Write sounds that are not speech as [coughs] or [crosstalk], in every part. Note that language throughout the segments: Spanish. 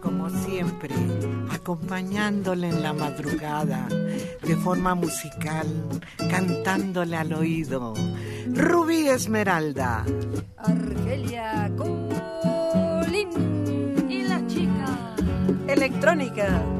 Como siempre, acompañándole en la madrugada, de forma musical, cantándole al oído. Rubí Esmeralda. Argelia Colín. Y la chica. Electrónica.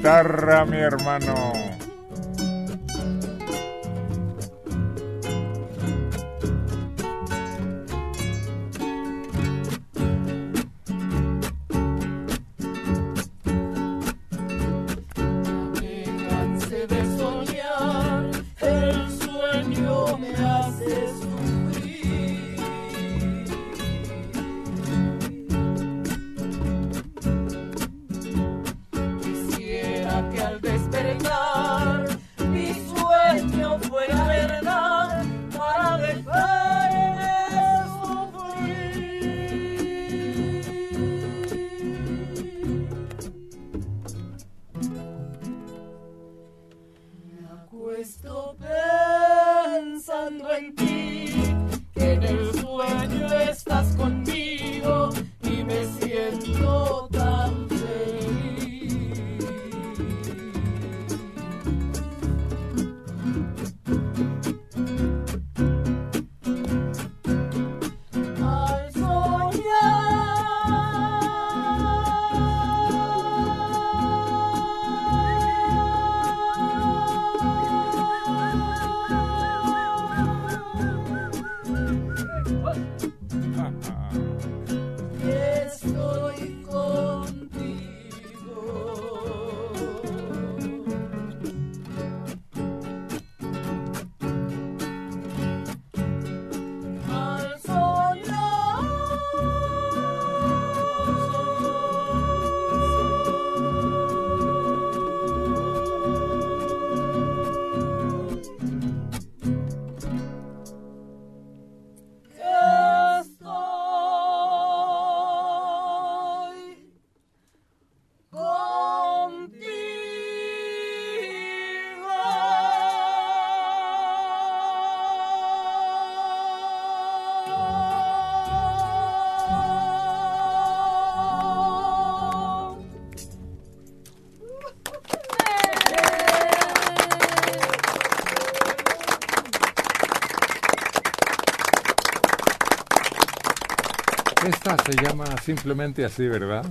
guitarra, mi hermano. Se llama simplemente así, ¿verdad?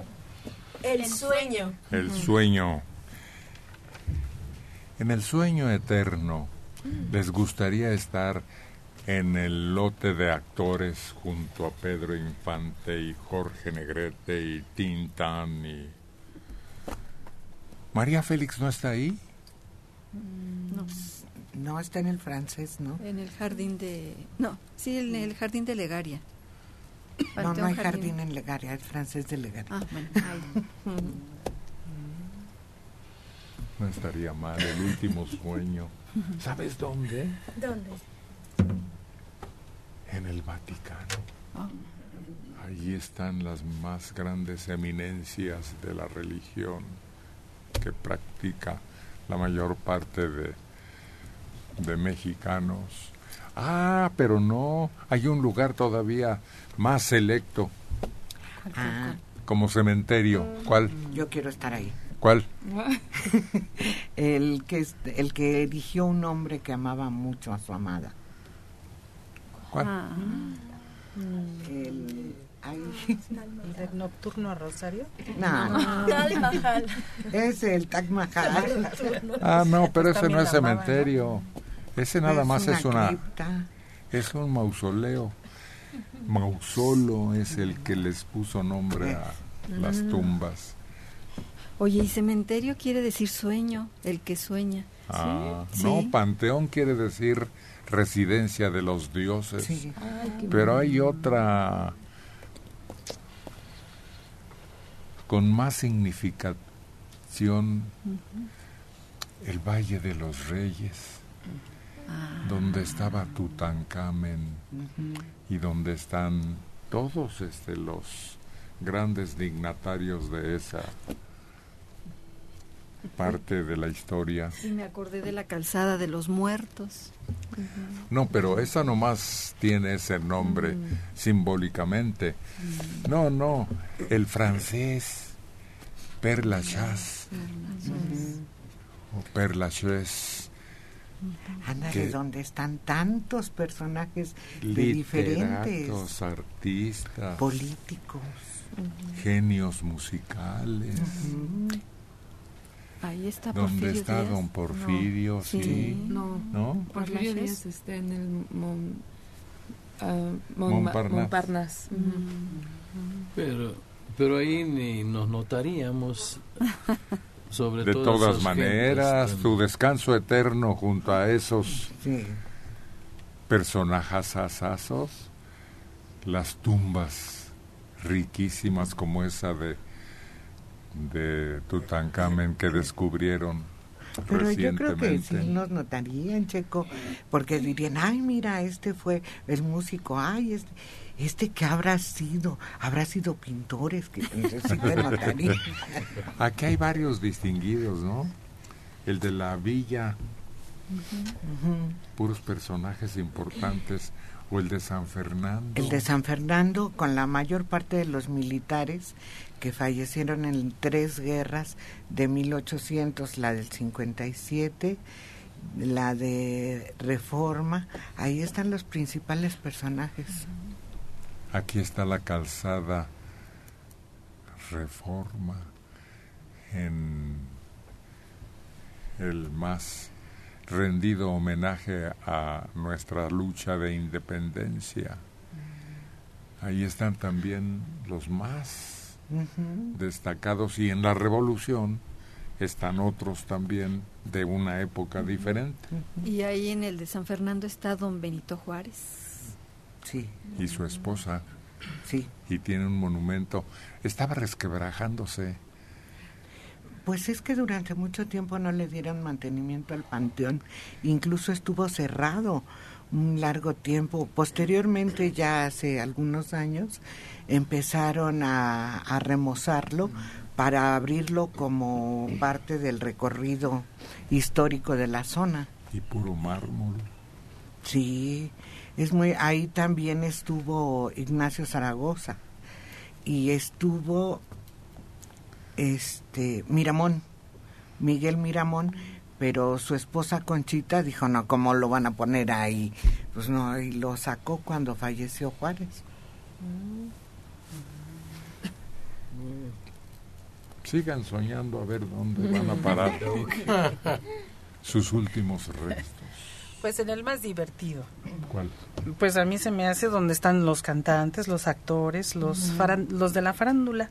El sueño. El sueño. En el sueño eterno, ¿les gustaría estar en el lote de actores junto a Pedro Infante y Jorge Negrete y Tintán y... ¿María Félix no está ahí? No, no está en el francés, ¿no? En el jardín de... No, sí, en el jardín de Legaria. No, no hay jardín. en Legaria, es francés de Legaria. Ah, bueno, No estaría mal, el último sueño. ¿Sabes dónde? ¿Dónde? En el Vaticano. Ah. Allí están las más grandes eminencias de la religión que practica la mayor parte de, de mexicanos. Ah, pero no, hay un lugar todavía más selecto. Ah, Como cementerio. ¿Cuál? yo quiero estar ahí. ¿Cuál? [laughs] El que, el que eligió un hombre que amaba mucho a su amada. ¿Cuál? Ah, El, ¿El Nocturno a Rosario? no, no, Mahal. es el Taj Mahal. Ah, no, pero Pues ese también no es cementerio. Ese nada más es una... cripta. Es un mausoleo. Mausolo es el que les puso nombre a las tumbas. Oye, y cementerio quiere decir sueño, el que sueña. Ah, Sí. no, panteón quiere decir residencia de los dioses. Sí. Pero hay otra con más significación, el Valle de los Reyes, Ah, donde estaba Tutankamen y donde están todos este, los grandes dignatarios de esa parte de la historia. y me acordé de la calzada de los muertos. No, pero esa nomás tiene ese nombre simbólicamente. No, no, el francés, Père Lachaise. O Père Lachaise, Ándale, Que- donde están tantos personajes de diferentes artistas, políticos. genios musicales. Ahí está ¿Dónde Porfirio está Díaz. don Porfirio? Sí. Sí. No, ¿No? Porfirio. Díaz está en el Mon, ah, Mon- Montparnasse. Montparnasse. Pero, pero ahí ni nos notaríamos [laughs] sobre De todas maneras, gentes tu descanso eterno junto a esos Sí. personajes asazos, las tumbas riquísimas como esa de de Tutankamen que descubrieron Pero yo creo que sí nos notarían, Checo, porque dirían, ay, mira, este fue el músico, ay, este, este que habrá sido, habrá sido pintores, que [laughs] me notarían. Aquí hay varios distinguidos, ¿no? El de la villa Puros personajes importantes. O el de San Fernando. El de San Fernando, con la mayor parte de los militares que fallecieron en tres guerras de 1800, la del 57, la de Reforma. Ahí están los principales personajes. Aquí está la calzada Reforma en el más rendido homenaje a nuestra lucha de independencia. Ahí están también los más destacados y en la revolución están otros también de una época diferente. Y ahí en el de San Fernando está don Benito Juárez. Sí. Y su esposa. Sí. Y tiene un monumento. Estaba resquebrajándose pues es que durante mucho tiempo no le dieron mantenimiento al panteón, incluso estuvo cerrado un largo tiempo. Posteriormente, ya hace algunos años, empezaron a, remozarlo para abrirlo como parte del recorrido histórico de la zona. Y puro mármol. Sí, es muy ahí también estuvo Ignacio Zaragoza y estuvo este Miramón, Miguel Miramón, pero su esposa Conchita dijo, no, ¿cómo lo van a poner ahí? Pues no, y lo sacó cuando falleció Juárez. Sigan soñando a ver dónde van a parar [laughs] sus últimos restos. Pues en el más divertido. ¿Cuál? Pues a mí se me hace donde están los cantantes, los actores, los, los de la farándula.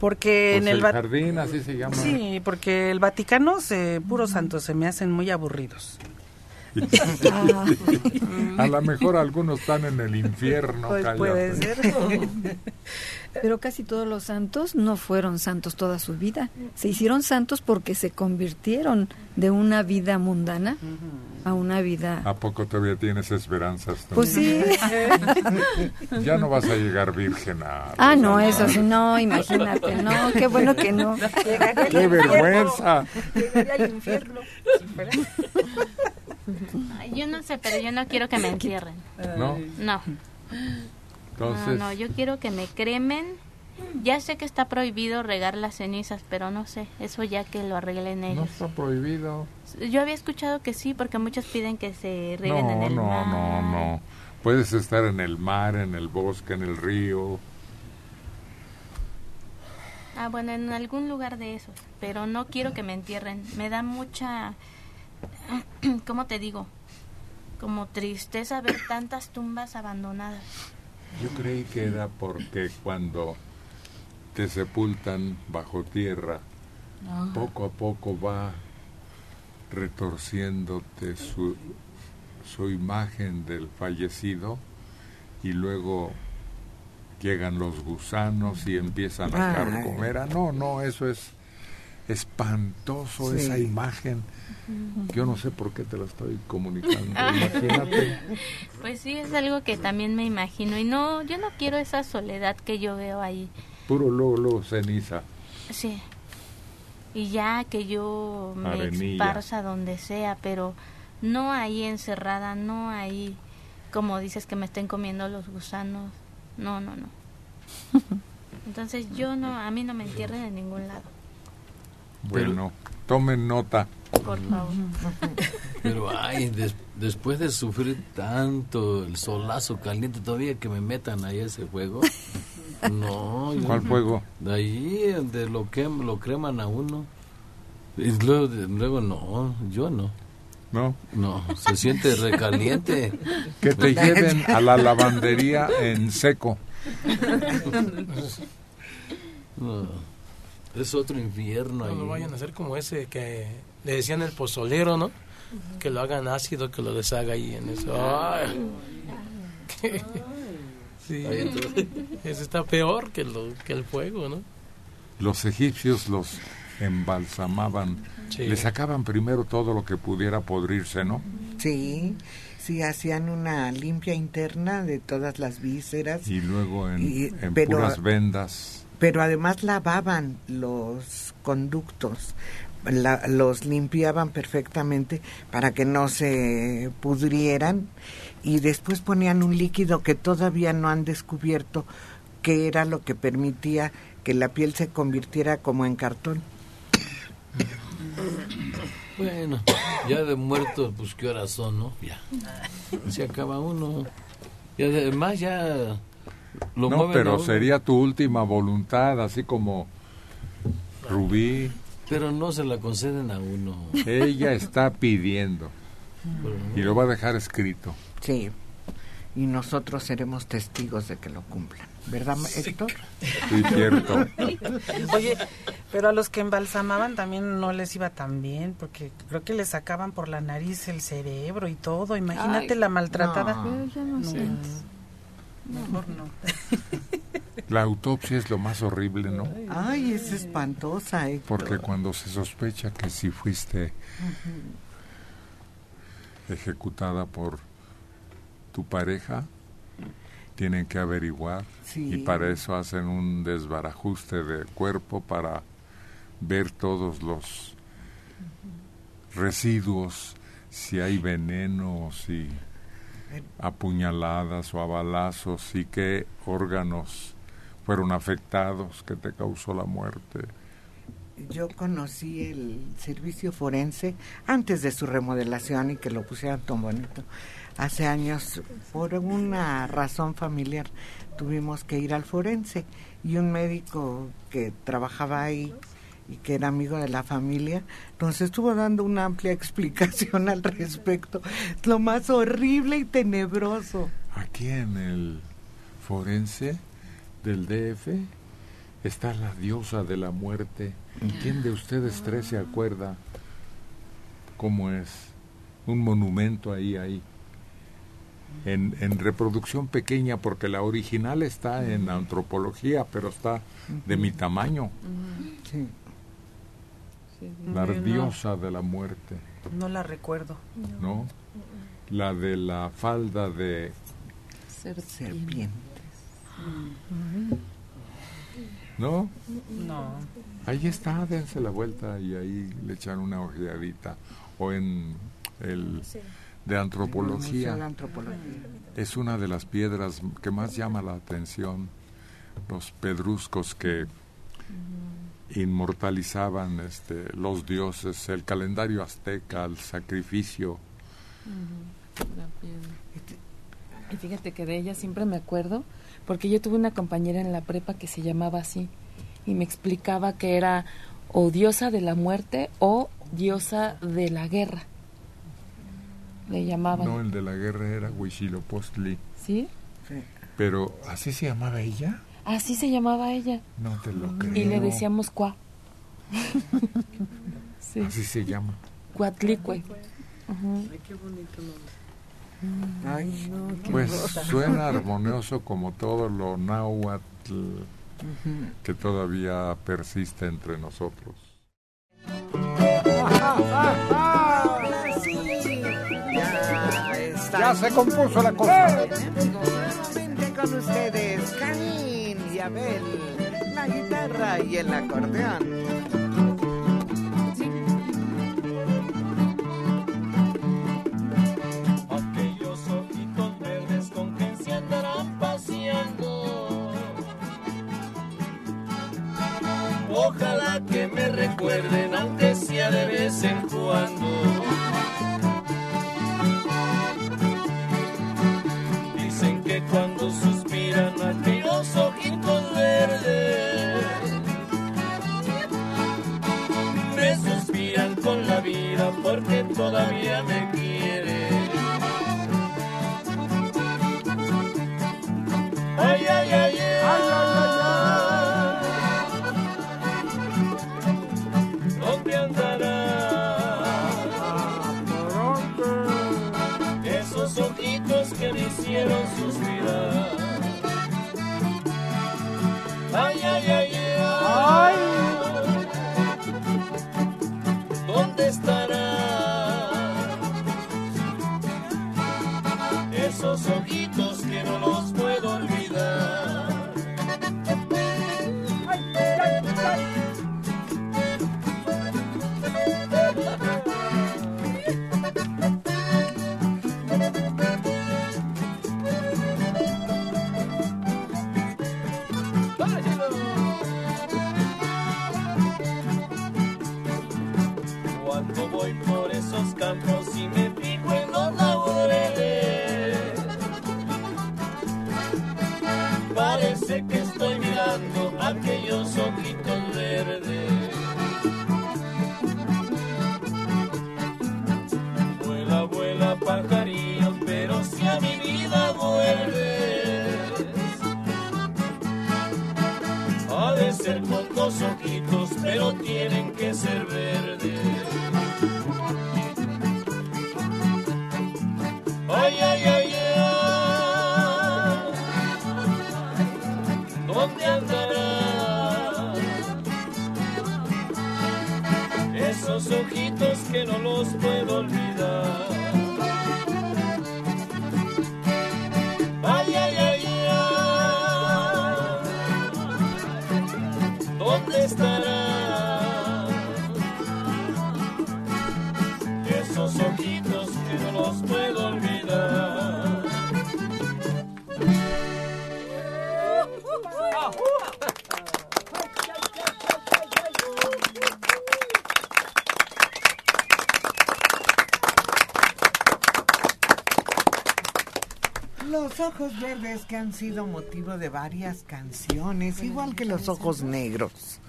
Porque en el, jardín así se llama. Sí porque el Vaticano se puros santos se me hacen muy aburridos [laughs] a lo mejor algunos están en el infierno pues puede ser [laughs] pero casi todos los santos no fueron santos toda su vida. Se hicieron santos porque se convirtieron de una vida mundana a una vida... ¿A poco todavía tienes esperanzas? Pues sí. [laughs] ya no vas a llegar virgen a... Ah, no, eso sí, no, imagínate, no, qué bueno que no. ¡Qué vergüenza! Yo no sé, pero yo no quiero que me entierren. ¿No? No. No, no, yo quiero que me cremen. Ya sé que está prohibido regar las cenizas, pero no sé, eso ya que lo arreglen ellos. No está prohibido. Yo había escuchado que sí, porque muchos piden que se reguen en el no, mar. No, no, no. Puedes estar en el mar, en el bosque, en el río. Ah, bueno, en algún lugar de esos, pero no quiero que me entierren. Me da mucha, [clears throat] ¿cómo te digo? Como tristeza ver tantas tumbas abandonadas. Yo creí que era porque cuando te sepultan bajo tierra, poco a poco va retorciéndote su, su imagen del fallecido y luego llegan los gusanos y empiezan a carcomer. Ah, no, no, eso es espantoso esa imagen. Yo no sé por qué te la estoy comunicando. [laughs] Imagínate. [laughs] Pues sí, es algo que también me imagino. Y no, yo no quiero esa soledad que yo veo ahí. Puro luego, luego ceniza. Sí. Y ya que yo me esparza donde sea, pero no ahí encerrada, no ahí, como dices, que me estén comiendo los gusanos. No, no, no. [laughs] Entonces yo no, a mí no me entierren en ningún lado. Bueno, tomen nota. Por favor. Pero ay, después de sufrir tanto el solazo caliente, todavía que me metan ahí ese juego. No. ¿Cuál juego? Ahí, de lo que lo creman a uno. Y luego, luego no, yo no. ¿No? No, se siente recaliente. Que te lleven a la lavandería en seco. No. Es otro infierno. No, vayan a hacer como ese que le decían el pozolero, ¿no? Que lo hagan ácido, que lo deshaga ahí en eso. [laughs] sí, eso está peor que, lo, que el fuego, ¿no? Los egipcios los embalsamaban, le sacaban primero todo lo que pudiera podrirse, ¿no? Sí, sí, hacían una limpia interna de todas las vísceras. Y luego en, en puras vendas pero además lavaban los conductos los limpiaban perfectamente para que no se pudrieran y después ponían un líquido que todavía no han descubierto que era lo que permitía que la piel se convirtiera como en cartón. Bueno, ya de muerto, pues qué horas son, ¿no? Ya. Se acaba uno. Y además ya lo No, pero sería tu última voluntad, así como Rubí. Pero no se la conceden a uno. Ella está pidiendo. Y lo va a dejar escrito. Sí. Y nosotros seremos testigos de que lo cumplan. ¿Verdad, Héctor? Sí, cierto. Oye, pero a los que embalsamaban también no les iba tan bien, porque creo que les sacaban por la nariz el cerebro y todo. Imagínate la maltratada. No, no, Mejor no. [laughs] La autopsia es lo más horrible, ¿no? Ay, es espantosa. Héctor. Porque cuando se sospecha que si fuiste ejecutada por tu pareja, tienen que averiguar y para eso hacen un desbarajuste de cuerpo para ver todos los residuos, si hay veneno, si apuñaladas o a balazos y qué órganos fueron afectados que te causó la muerte. Yo conocí el servicio forense antes de su remodelación y que lo pusieran tan bonito hace años, por una razón familiar, tuvimos que ir al forense y un médico que trabajaba ahí y que era amigo de la familia, entonces estuvo dando una amplia [laughs] explicación al respecto. Lo más horrible y tenebroso. Aquí en el forense del DF está la diosa de la muerte. ¿Quién de ustedes tres se acuerda cómo es? Un monumento ahí, ahí en, en, reproducción pequeña porque la original está en antropología, pero está de mi tamaño. La diosa de la muerte. No la recuerdo. ¿No? La de la falda de serpientes. ¿No? No. Ahí está, dense la vuelta y ahí le echan una ojeadita. O en el de antropología. Es una de las piedras que más llama la atención. Los pedruscos que inmortalizaban este, los dioses, el calendario azteca, el sacrificio. Y fíjate que de ella siempre me acuerdo, porque yo tuve una compañera en la prepa que se llamaba así, y me explicaba que era o diosa de la muerte o diosa de la guerra le llamaban. No, el de la guerra era Huitzilopochtli. ¿Sí? Sí. Pero, ¿así se llamaba ella? Así se llamaba ella. No te lo creo. Y le decíamos cuá. [laughs] sí. Así se llama. Cuatlicue. Ay, qué bonito nombre. Ay, pues suena armonioso como todo lo náhuatl que todavía persiste entre nosotros. Ya se compuso la cosa. Nuevamente con ustedes, Canín y Abel, la guitarra y el acordeón. Aquellos ojitos verdes con que se andarán paseando. Ojalá que me recuerden, aunque sea de vez en cuando. cuando suspiran ojos verdes que han sido motivo de varias canciones, igual que los ojos negros.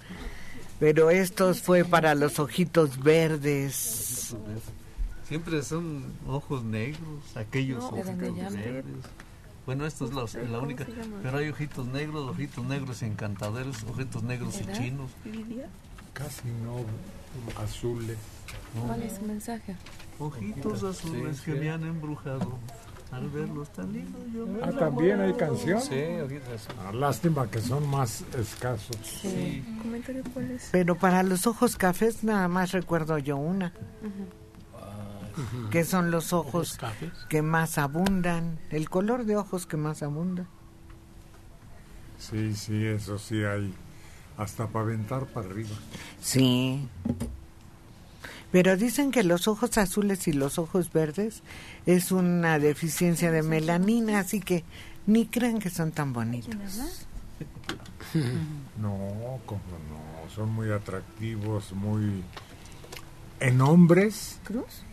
Pero estos fue para los ojitos verdes. Siempre son ojos negros, aquellos No, ojitos verdes. Bueno, esto es la, la única. Pero hay ojitos negros, ojitos negros encantaderos, ojitos negros y chinos. Casi no azules. ¿Cuál es su mensaje? Ojitos azules Sí, que me han embrujado. Al verlos tan lindos yo me Ah, también hay canción. Sí. Ah, lástima que son más escasos. Sí. ¿Comentario cuál es? Pero para los ojos cafés nada más recuerdo yo una, que son los ojos cafés. que más abundan, el color de ojos que más abunda. Sí, sí, eso sí hay. Hasta para aventar para arriba. Sí. Pero dicen que los ojos azules y los ojos verdes es una deficiencia de melanina, así que ni crean que son tan bonitos. [laughs] No, como no, son muy atractivos, muy... En hombres ¿Cruz?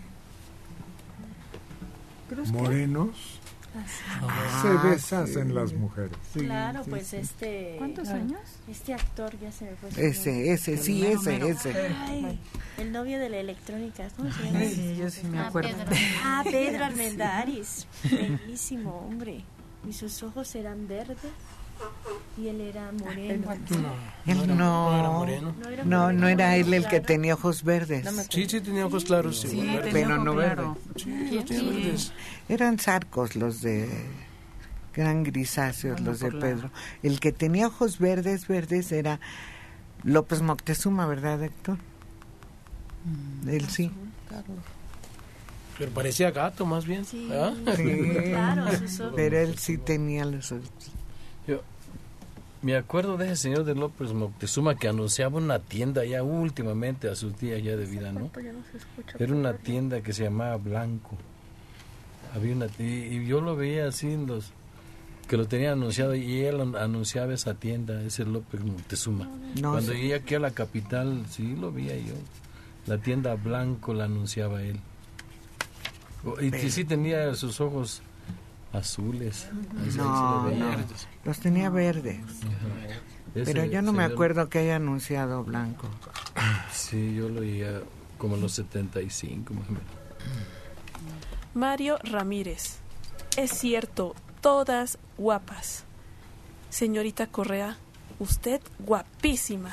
morenos Ah, se deshacen las mujeres. Claro, pues este. ¿Cuántos ah, años? Este actor ya se me fue. Ese, nombre. ese, sí, ese, ese. Ay, el novio de la electrónica, ¿cómo se llama? Sí, yo sí me Ah, acuerdo. Pedro. [laughs] Ah, Pedro Armendáriz. Bellísimo, hombre. Y sus ojos eran verdes y él era moreno. Él era- no, era moreno. No era no, no era él el que tenía ojos verdes. Sí, sí, tenía ojos claros. Sí, Pero no claro. Sí, los tiene verdes. Eran zarcos los de eran grisáceos los de Pedro. El que tenía ojos verdes, verdes era López Moctezuma, ¿verdad, Héctor? Él sí. Pero parecía gato más bien. Sí, ¿ah? claro. [laughs] Pero él sí tenía los ojos. Yo me acuerdo de ese señor de López Moctezuma que anunciaba una tienda ya últimamente a sus días ya de vida, ¿no? Era una tienda que se llamaba Blanco. Había una y, y yo lo veía así en los que lo tenía anunciado y él an- anunciaba esa tienda, ese López Moctezuma. No Cuando llegué aquí a la capital, sí lo veía yo. La tienda Blanco la anunciaba él. Y sí tenía sus ojos azules. Sí- sí No, lo veía. no. Los tenía verdes. Ese Pero yo no me acuerdo que haya anunciado blanco. Sí, yo lo oía como en los 75 más o menos. Mario Ramírez. Es cierto, todas guapas. Señorita Correa, usted guapísima.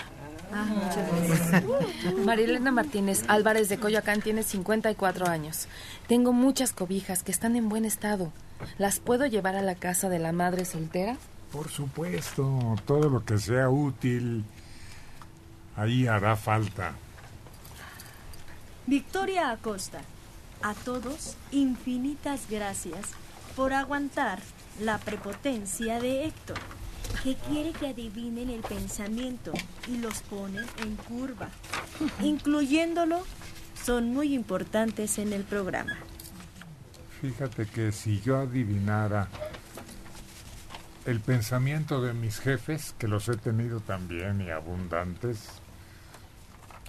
Marilena Martínez Álvarez de Coyoacán tiene 54 años. Tengo muchas cobijas que están en buen estado. ¿Las puedo llevar a la casa de la madre soltera? Por supuesto, todo lo que sea útil, ahí hará falta. Victoria Acosta. A todos, infinitas gracias por aguantar la prepotencia de Héctor, que quiere que adivinen el pensamiento y los pone en curva. Incluyéndolo, son muy importantes en el programa. Fíjate que si yo adivinara el pensamiento de mis jefes, que los he tenido también y abundantes,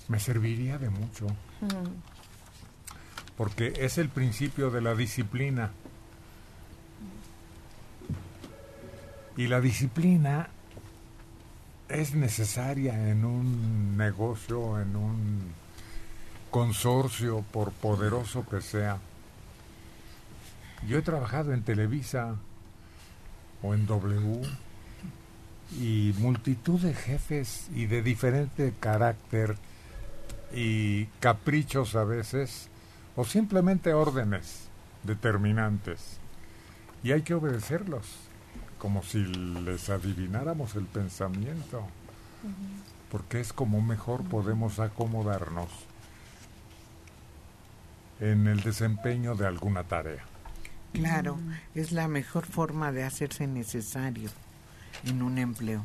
me serviría de mucho. porque es el principio de la disciplina. Y la disciplina es necesaria en un negocio, en un consorcio, por poderoso que sea. Yo he trabajado en Televisa o en W y multitud de jefes y de diferente carácter y caprichos a veces o simplemente órdenes determinantes y hay que obedecerlos como si les adivináramos el pensamiento porque es como mejor podemos acomodarnos en el desempeño de alguna tarea. Claro, es la mejor forma de hacerse necesario en un empleo.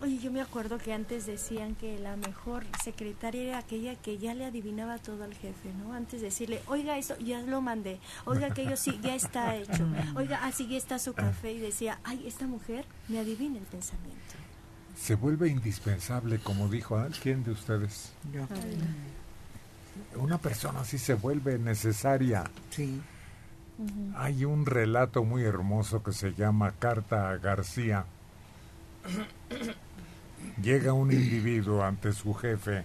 Oye, yo me acuerdo que antes decían que la mejor secretaria era aquella que ya le adivinaba todo al jefe, ¿no? Antes de decirle, oiga, eso ya lo mandé, oiga, aquello sí, ya está hecho, [laughs] oiga, así ya está su café, y decía, ay, esta mujer me adivina el pensamiento. Se vuelve indispensable, como dijo alguien de ustedes. Una persona así se vuelve necesaria. Sí. Hay un relato muy hermoso que se llama Carta a García. Llega un individuo ante su jefe.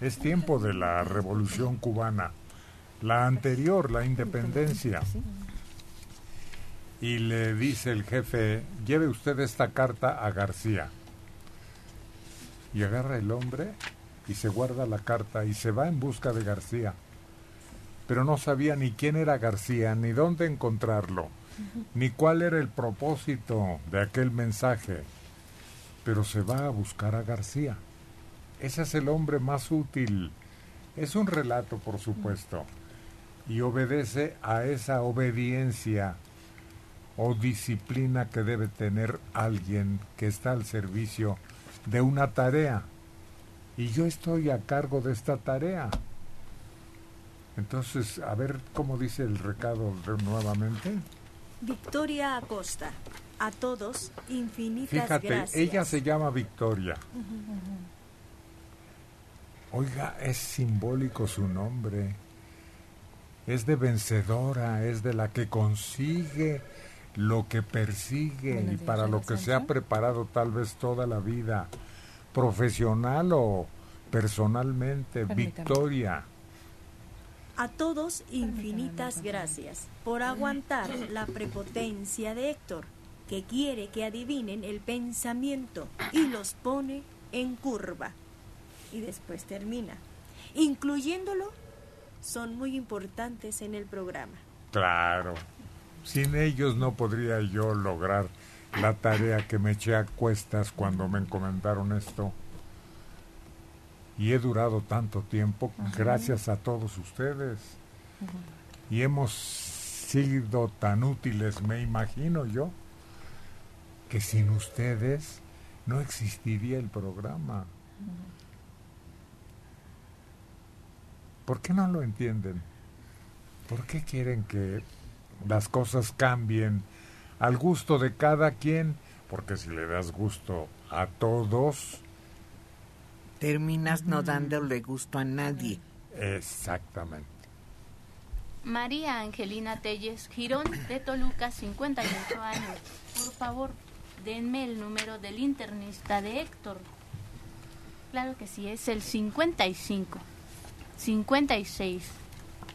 Es tiempo de la revolución cubana, la anterior, la independencia. Y le dice el jefe, lleve usted esta carta a García. Y agarra el hombre y se guarda la carta y se va en busca de García pero no sabía ni quién era García, ni dónde encontrarlo, ni cuál era el propósito de aquel mensaje. Pero se va a buscar a García. Ese es el hombre más útil. Es un relato, por supuesto, y obedece a esa obediencia o disciplina que debe tener alguien que está al servicio de una tarea. Y yo estoy a cargo de esta tarea. Entonces, a ver cómo dice el recado nuevamente. Victoria Acosta. A todos, infinitas Fíjate, ella se llama Victoria. Oiga, es simbólico su nombre. Es de vencedora, es de la que consigue lo que persigue y para lo que se ha preparado tal vez toda la vida, profesional o personalmente. Victoria. A todos infinitas gracias por aguantar la prepotencia de Héctor, que quiere que adivinen el pensamiento y los pone en curva. Y después termina. Incluyéndolo, son muy importantes en el programa. Claro. Sin ellos no podría yo lograr la tarea que me eché a cuestas cuando me encomendaron esto y he durado tanto tiempo gracias a todos ustedes. Y hemos sido tan útiles, me imagino yo, que sin ustedes no existiría el programa. ¿Por qué no lo entienden? ¿Por qué quieren que las cosas cambien al gusto de cada quien? Porque si le das gusto a todos, terminas no dándole gusto a nadie. Exactamente. María Angelina Telles, Girón de Toluca, 58 años. Por favor, denme el número del internista de Héctor. Claro que sí, es el 55 56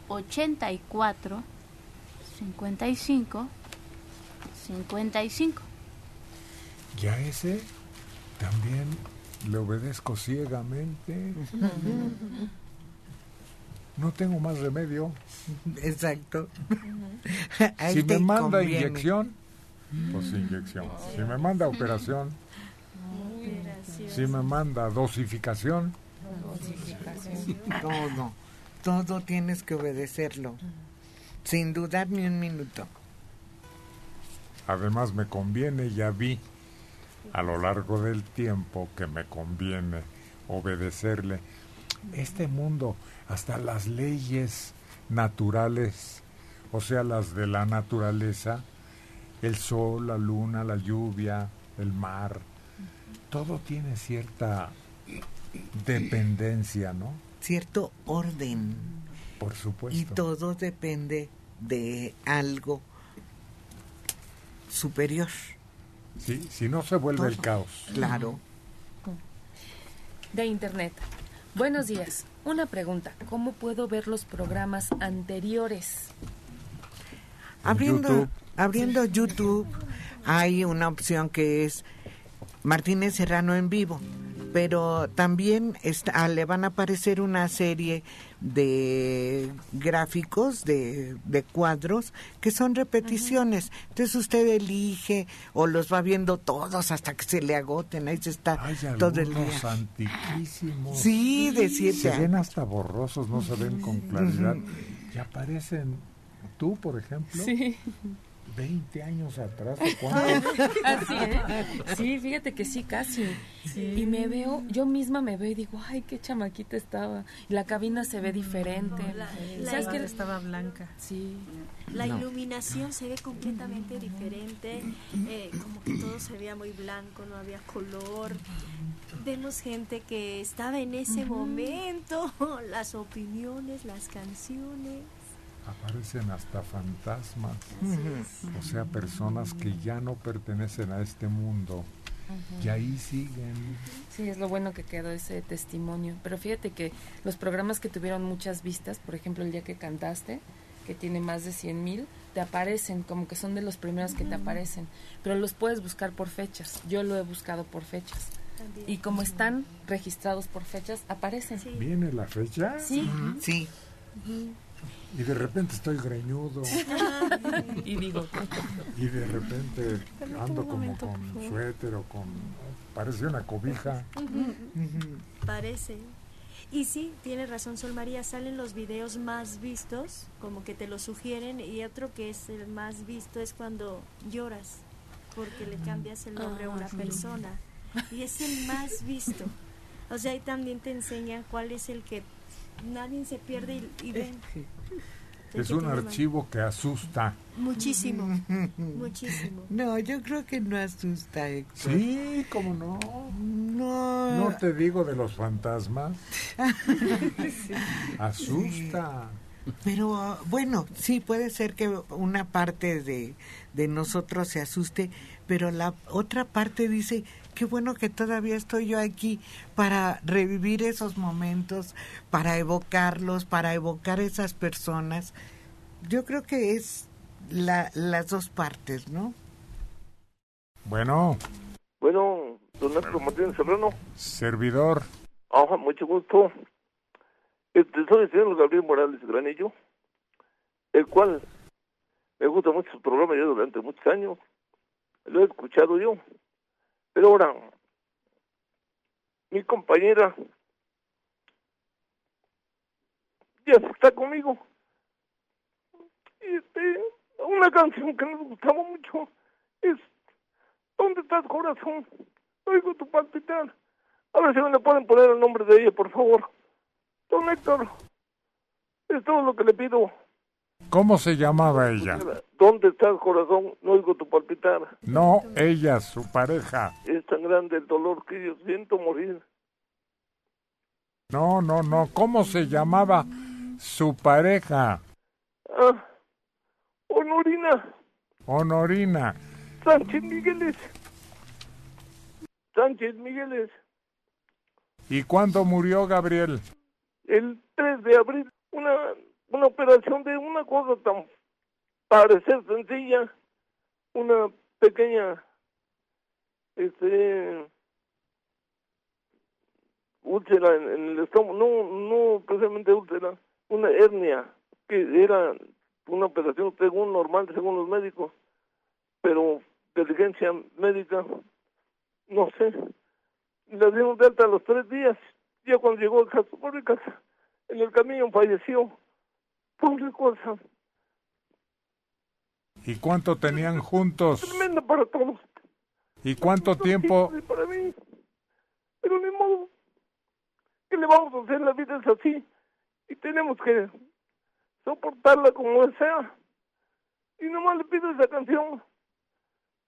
84 55 55. Ya ese también le obedezco ciegamente. No tengo más remedio. Exacto. [laughs] si me manda inyección, pues inyección. Si me manda operación, si me manda dosificación, todo, todo tienes que obedecerlo, sin dudar ni un minuto. Además me conviene, ya vi a lo largo del tiempo que me conviene obedecerle. Este mundo, hasta las leyes naturales, o sea, las de la naturaleza, el sol, la luna, la lluvia, el mar, todo tiene cierta dependencia, ¿no? Cierto orden. Por supuesto. Y todo depende de algo superior. Sí, si no se vuelve el caos. Claro. De Internet. Buenos días. Una pregunta. ¿Cómo puedo ver los programas anteriores? Abriendo YouTube. abriendo YouTube hay una opción que es Martínez Serrano en vivo, pero también está, le van a aparecer una serie de gráficos, de, de cuadros, que son repeticiones. Entonces usted elige o los va viendo todos hasta que se le agoten. Ahí se está Hay todo el día. antiquísimos. Sí, de siete Se ven hasta borrosos, no se ven con claridad. Y aparecen, tú por ejemplo, Sí. 20 años atrás. ¿o cuánto? [laughs] Así, ¿eh? Sí, fíjate que sí, casi. Y me veo, yo misma me veo y digo, ay, qué chamaquita estaba. Y la cabina se ve diferente. la- ¿Sabes la- qué? Estaba blanca. Sí. La No. iluminación se ve completamente diferente, eh, como que todo se veía muy blanco, no había color. Vemos gente que estaba en ese momento, [laughs] las opiniones, las canciones. Aparecen hasta fantasmas. O sea, personas que ya no pertenecen a este mundo. Y ahí siguen. Sí, es lo bueno que quedó ese testimonio. Pero fíjate que los programas que tuvieron muchas vistas, por ejemplo, el día que cantaste, que tiene más de 100 mil, te aparecen, como que son de los primeros que te aparecen. Pero los puedes buscar por fechas. Yo lo he buscado por fechas. También. Y como están registrados por fechas, aparecen. ¿Viene la fecha? Sí. Sí. Y de repente estoy greñudo. [laughs] y digo, Y de repente ando como con suéter o con... Parece una cobija. Parece. Y sí, tiene razón Sol María, salen los videos más vistos, como que te lo sugieren, y otro que es el más visto es cuando lloras, porque le cambias el nombre a una Ah, sí. persona. Y es el más visto. O sea, ahí también te enseñan cuál es el que nadie se pierde y, y ven. El Es que un archivo que asusta. Muchísimo, [laughs] muchísimo. No, yo creo que no asusta, Héctor. Sí, cómo no. No. No te digo de los fantasmas. [laughs] Asusta. Pero bueno, sí puede ser que una parte de, de nosotros se asuste, pero la otra parte dice, qué bueno que todavía estoy yo aquí para revivir esos momentos, para evocarlos, para evocar esas personas. Yo creo que es la, las dos partes, ¿no? Bueno, Bueno, don Néstor Martínez Serrano, servidor. ajá, mucho gusto. Este, soy el señor Gabriel Morales Granillo, el cual me gusta mucho su programa ya durante muchos años. Lo he escuchado yo. Pero ahora, mi compañera ya está conmigo. Y este, una canción que nos gustaba mucho es ¿Dónde estás, corazón? Oigo tu palpitar. A ver si me le pueden poner el nombre de ella, por favor. Don Héctor, es todo lo que le pido. ¿Cómo se llamaba ella? ¿Dónde estás, corazón? No oigo tu palpitar. No, ella, su pareja. Es tan grande el dolor que yo siento morir. No, no, no. ¿Cómo se llamaba su pareja? Ah, Honorina Honorina. Sánchez Migueles. Sánchez Migueles, ¿Y cuándo murió Gabriel? el 3 de abril, una, una operación de una cosa tan parecer sencilla, una pequeña, este, úlcera en, el estómago, no, no precisamente úlcera, una hernia, que era una operación según normal, según los médicos, pero diligencia médica, no sé, la dieron de alta a los tres días, ya cuando llegó a casa, pobre casa, en el camino falleció, pobre cosa, ¿Y cuánto tenían juntos? tremenda para todos, ¿Y cuánto tiempo? para mí, pero ni modo, ¿qué le vamos a hacer? La vida es así, y tenemos que soportarla como sea, y nomás le pido esa canción,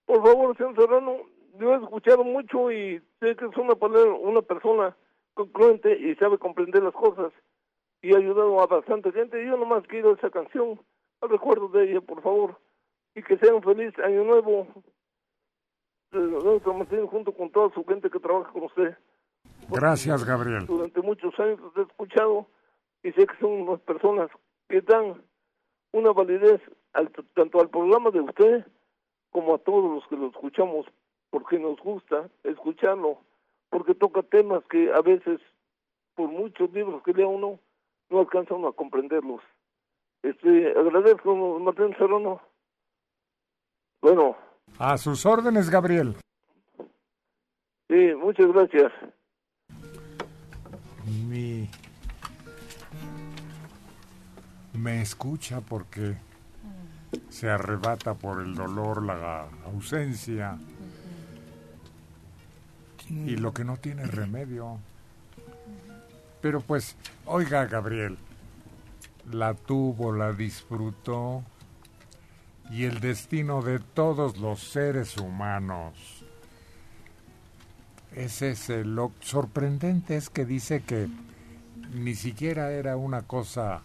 por favor, señor Serrano, yo he escuchado mucho y sé que es una, palabra- una persona concluente y sabe comprender las cosas. Y ha ayudado a bastante gente. Yo nomás quiero esa canción al recuerdo de ella, por favor, y que sea un feliz año nuevo. Nuestro junto con toda su gente que trabaja con usted. Gracias, Gabriel. Durante muchos años los he escuchado y sé que son unas personas que dan una validez tanto al programa de usted como a todos los que lo escuchamos, porque nos gusta escucharlo, porque toca temas que a veces, por muchos libros que lea uno, no alcanza uno a comprenderlos. Este, agradezco, Martín Serrano. Bueno. A sus órdenes, Gabriel. Sí, muchas gracias. Mi... Me escucha porque se arrebata por el dolor, la ausencia y lo que no tiene remedio. Pero pues, oiga Gabriel, la tuvo, la disfrutó y el destino de todos los seres humanos. Es ese, lo sorprendente es que dice que ni siquiera era una cosa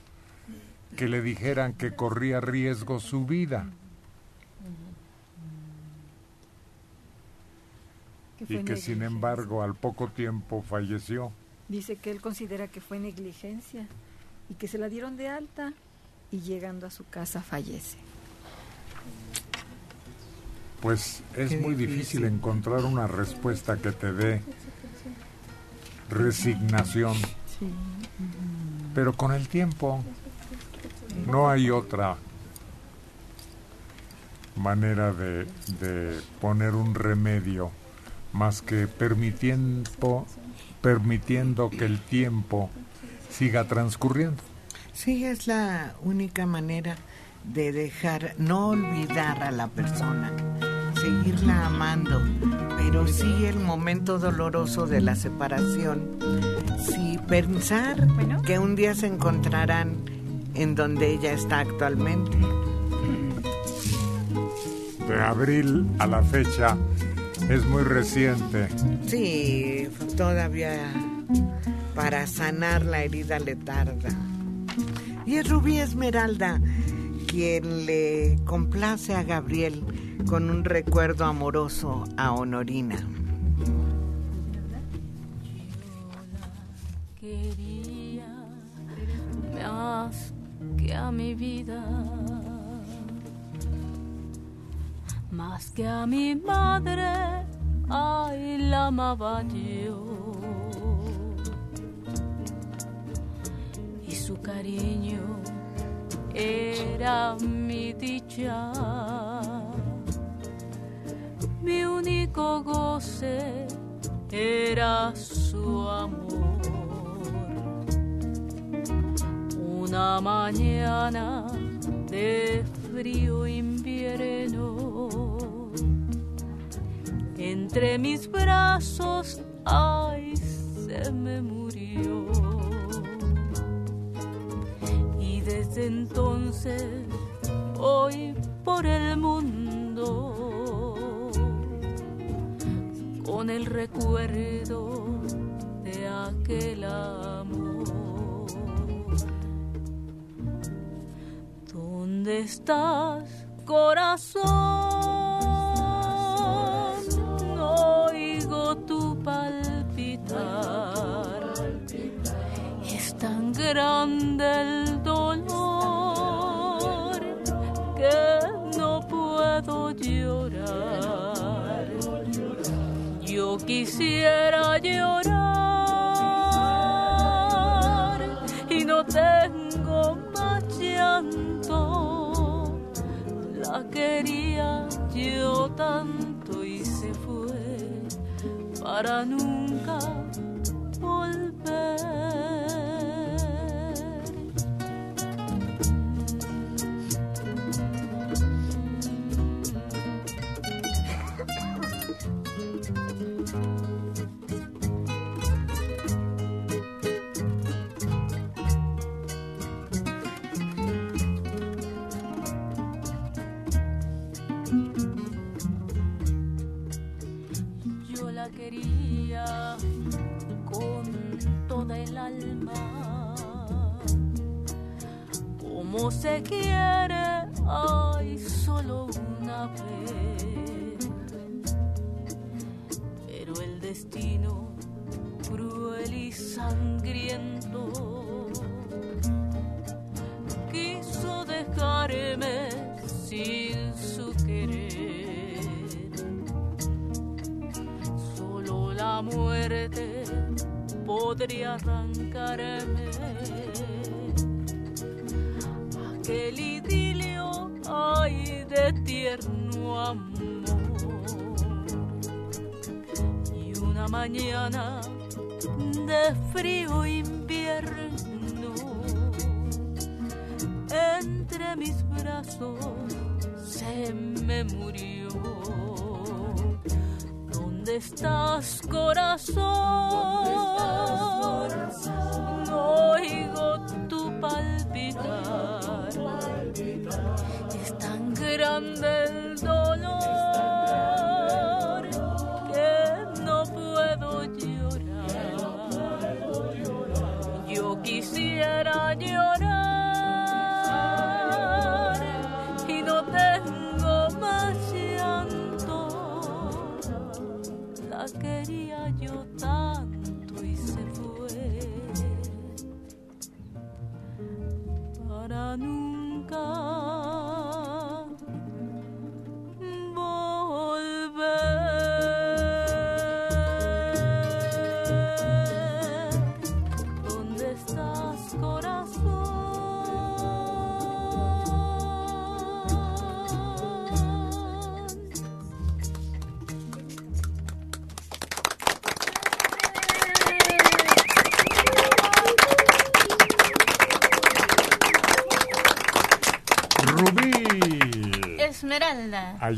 que le dijeran que corría riesgo su vida. y que sin embargo al poco tiempo falleció. Dice que él considera que fue negligencia y que se la dieron de alta y llegando a su casa fallece. Pues es muy difícil. encontrar una respuesta que te dé resignación. Pero con el tiempo no hay otra manera de, de poner un remedio más que permitiendo, permitiendo que el tiempo siga transcurriendo. Sí, es la única manera de dejar, no olvidar a la persona, seguirla amando, pero sí el momento doloroso de la separación, sí pensar que un día se encontrarán en donde ella está actualmente. De abril a la fecha es muy reciente. Sí, todavía para sanar la herida le tarda. Y es Rubí Esmeralda quien le complace a Gabriel con un recuerdo amoroso a Honorina. Quería más que a mi vida más que a mi madre, ay, la amaba yo. Y su cariño era mi dicha, mi único goce era su amor. Una mañana de frío invierno. Entre mis brazos, ay, se me murió. Y desde entonces voy por el mundo con el recuerdo de aquel amor. ¿Dónde estás, corazón? Grande el dolor que no puedo llorar. Yo quisiera llorar y no tengo más llanto. La quería yo tanto y se fue para nunca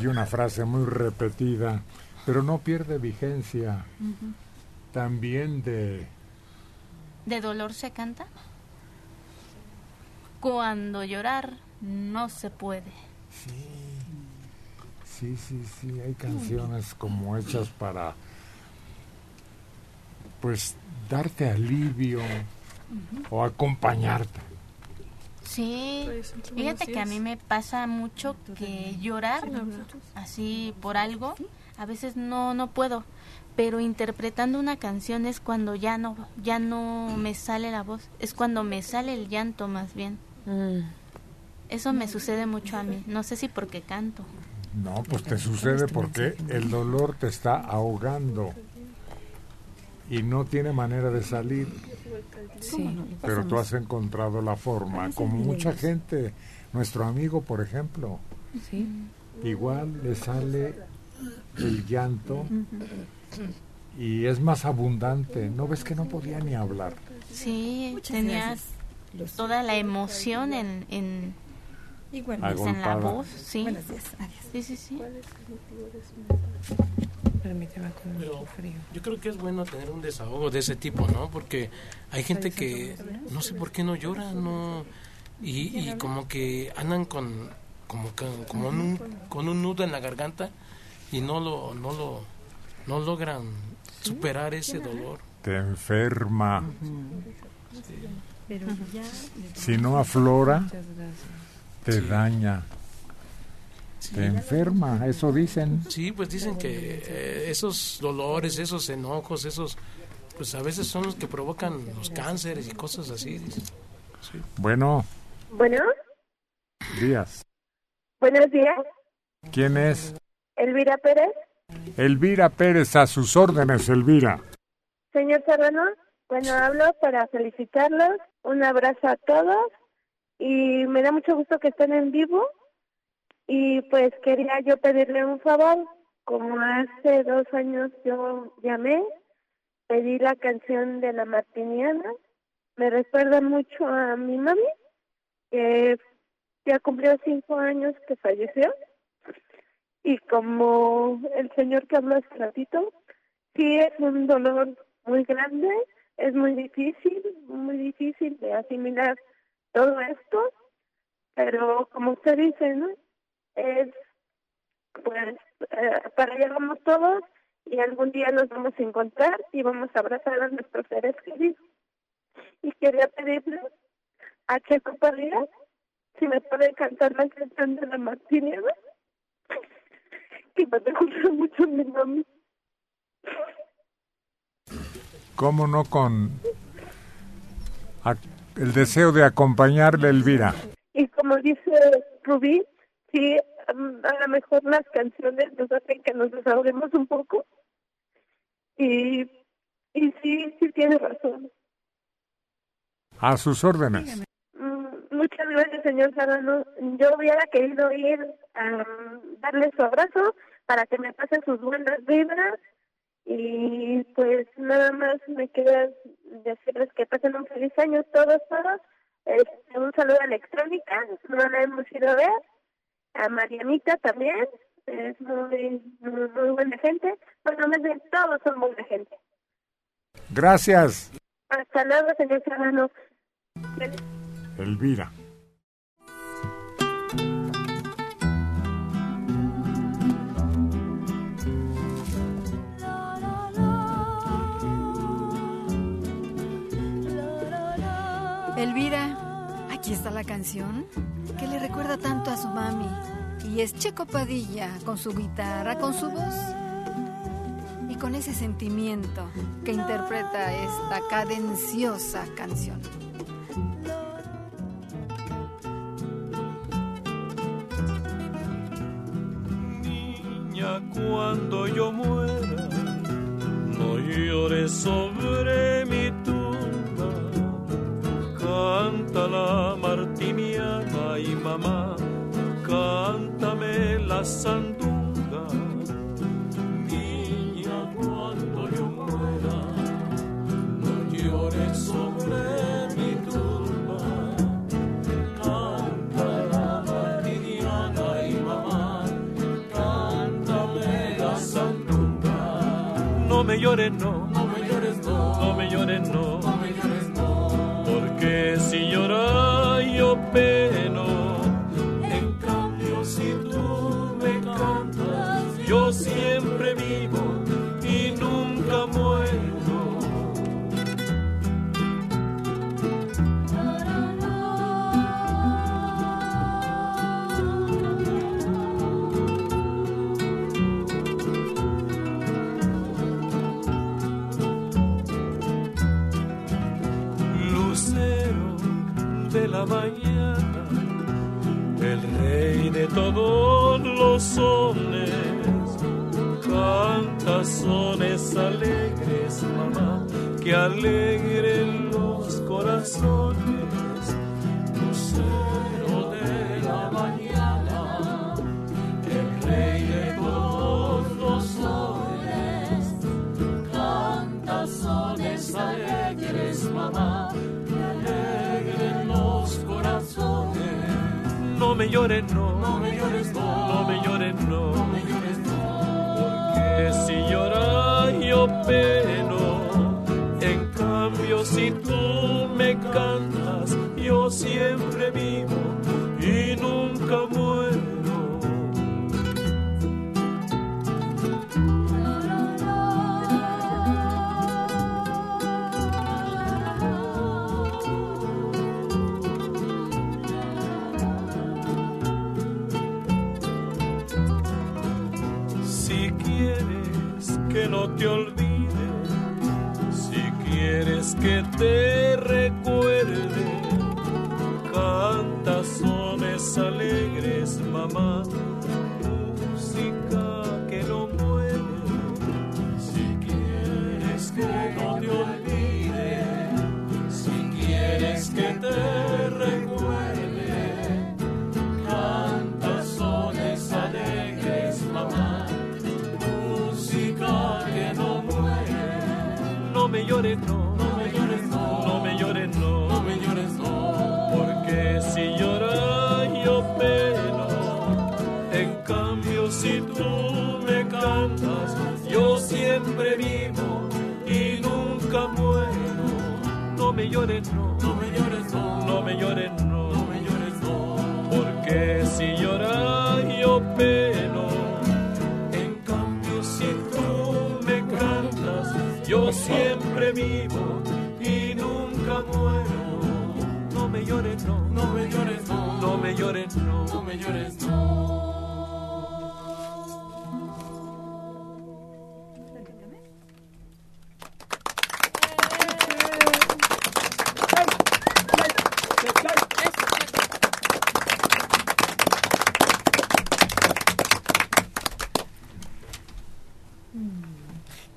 Hay una frase muy repetida, pero no pierde vigencia. También de ¿De dolor se canta? Cuando llorar no se puede. Sí, sí, sí, hay canciones como hechas para, pues, darte alivio o acompañarte. Sí, Pues, fíjate que a mí me pasa mucho que llorar así por algo, a veces no no puedo, pero interpretando una canción es cuando ya no ya no me sale la voz, es cuando me sale el llanto más bien. Eso me sucede mucho a mí, no sé si porque canto. No, pues te sucede porque el dolor te está ahogando y no tiene manera de salir. Sí. Pero tú has encontrado la forma, como mucha gente, nuestro amigo, por ejemplo, Sí. igual le sale el llanto y es más abundante. ¿No ves que no podía ni hablar? Sí, tenías toda la emoción en en, pues, en la voz, sí. Buenos días, adiós. Sí, sí, sí. Permíteme con Pero mucho frío. yo creo que es bueno tener un desahogo de ese tipo, ¿no? Porque hay gente que no. sé por qué no llora, no y, y como que andan con como un, con un nudo en la garganta y no lo no lo no logran superar ese dolor. Te enferma. Pero ya Si no aflora, te Te enferma, eso dicen. Sí, pues dicen que eh, esos dolores, esos enojos, esos pues a veces son los que provocan los cánceres y cosas así. dicen. Sí. Bueno, Bueno, días. buenos días. ¿Quién es? Elvira Pérez. Elvira Pérez, a sus órdenes, Elvira. Señor Serrano, bueno, hablo para felicitarlos. Un abrazo a todos. Y me da mucho gusto que estén en vivo. Y pues quería yo pedirle un favor. Como hace dos años yo llamé, pedí la canción de la Martiniana. Me recuerda mucho a mi mami, que ya cumplió cinco años que falleció. Y como el señor que habló hace ratito, sí es un dolor muy grande, es muy difícil, muy difícil de asimilar todo esto, pero como usted dice, ¿no? Es, pues, eh, para allá vamos todos y algún día nos vamos a encontrar y vamos a abrazar a nuestros seres queridos. Y quería pedirle a Checo Parrilla si me puede cantar la canción de la Martiniana, que me gusta mucho mi mami. ¿Cómo no con el deseo de acompañarle, Elvira? Y como dice Rubí, sí, a lo mejor las canciones nos hacen que nos desahoguemos un poco. Y, y sí, sí tiene razón. A sus órdenes. Mm, muchas gracias, señor Sarano. Yo hubiera querido ir a darle su abrazo para que me pase sus buenas vibras y pues nada más me queda decirles que pasen un feliz año todos, todos. Este, un saludo a Electrónica, no la hemos ido a ver. A Marianita también, es muy, muy, buena gente. Bueno, más bien todos son buena gente. Gracias. Hasta luego, señor Serrano. Elvira. Elvira, aquí está la canción que le recuerda tanto a su mami. Y es Checo Padilla con su guitarra, con su voz y con ese sentimiento que interpreta esta cadenciosa canción.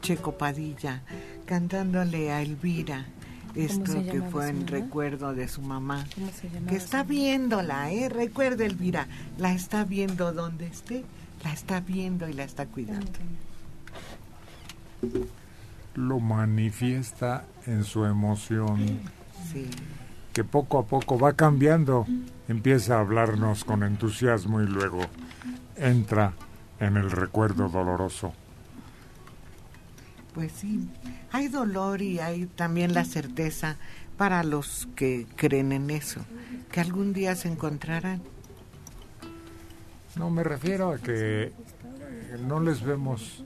Checo Padilla cantándole a Elvira esto que fue en recuerdo de su mamá que está viéndola eh recuerda Elvira la está viendo donde esté la está viendo y la está cuidando. Lo manifiesta en su emoción sí. que poco a poco va cambiando. Empieza a hablarnos con entusiasmo y luego entra en el recuerdo doloroso pues sí, hay dolor y hay también la certeza para los que creen en eso, que algún día se encontrarán. No, me refiero a que no les vemos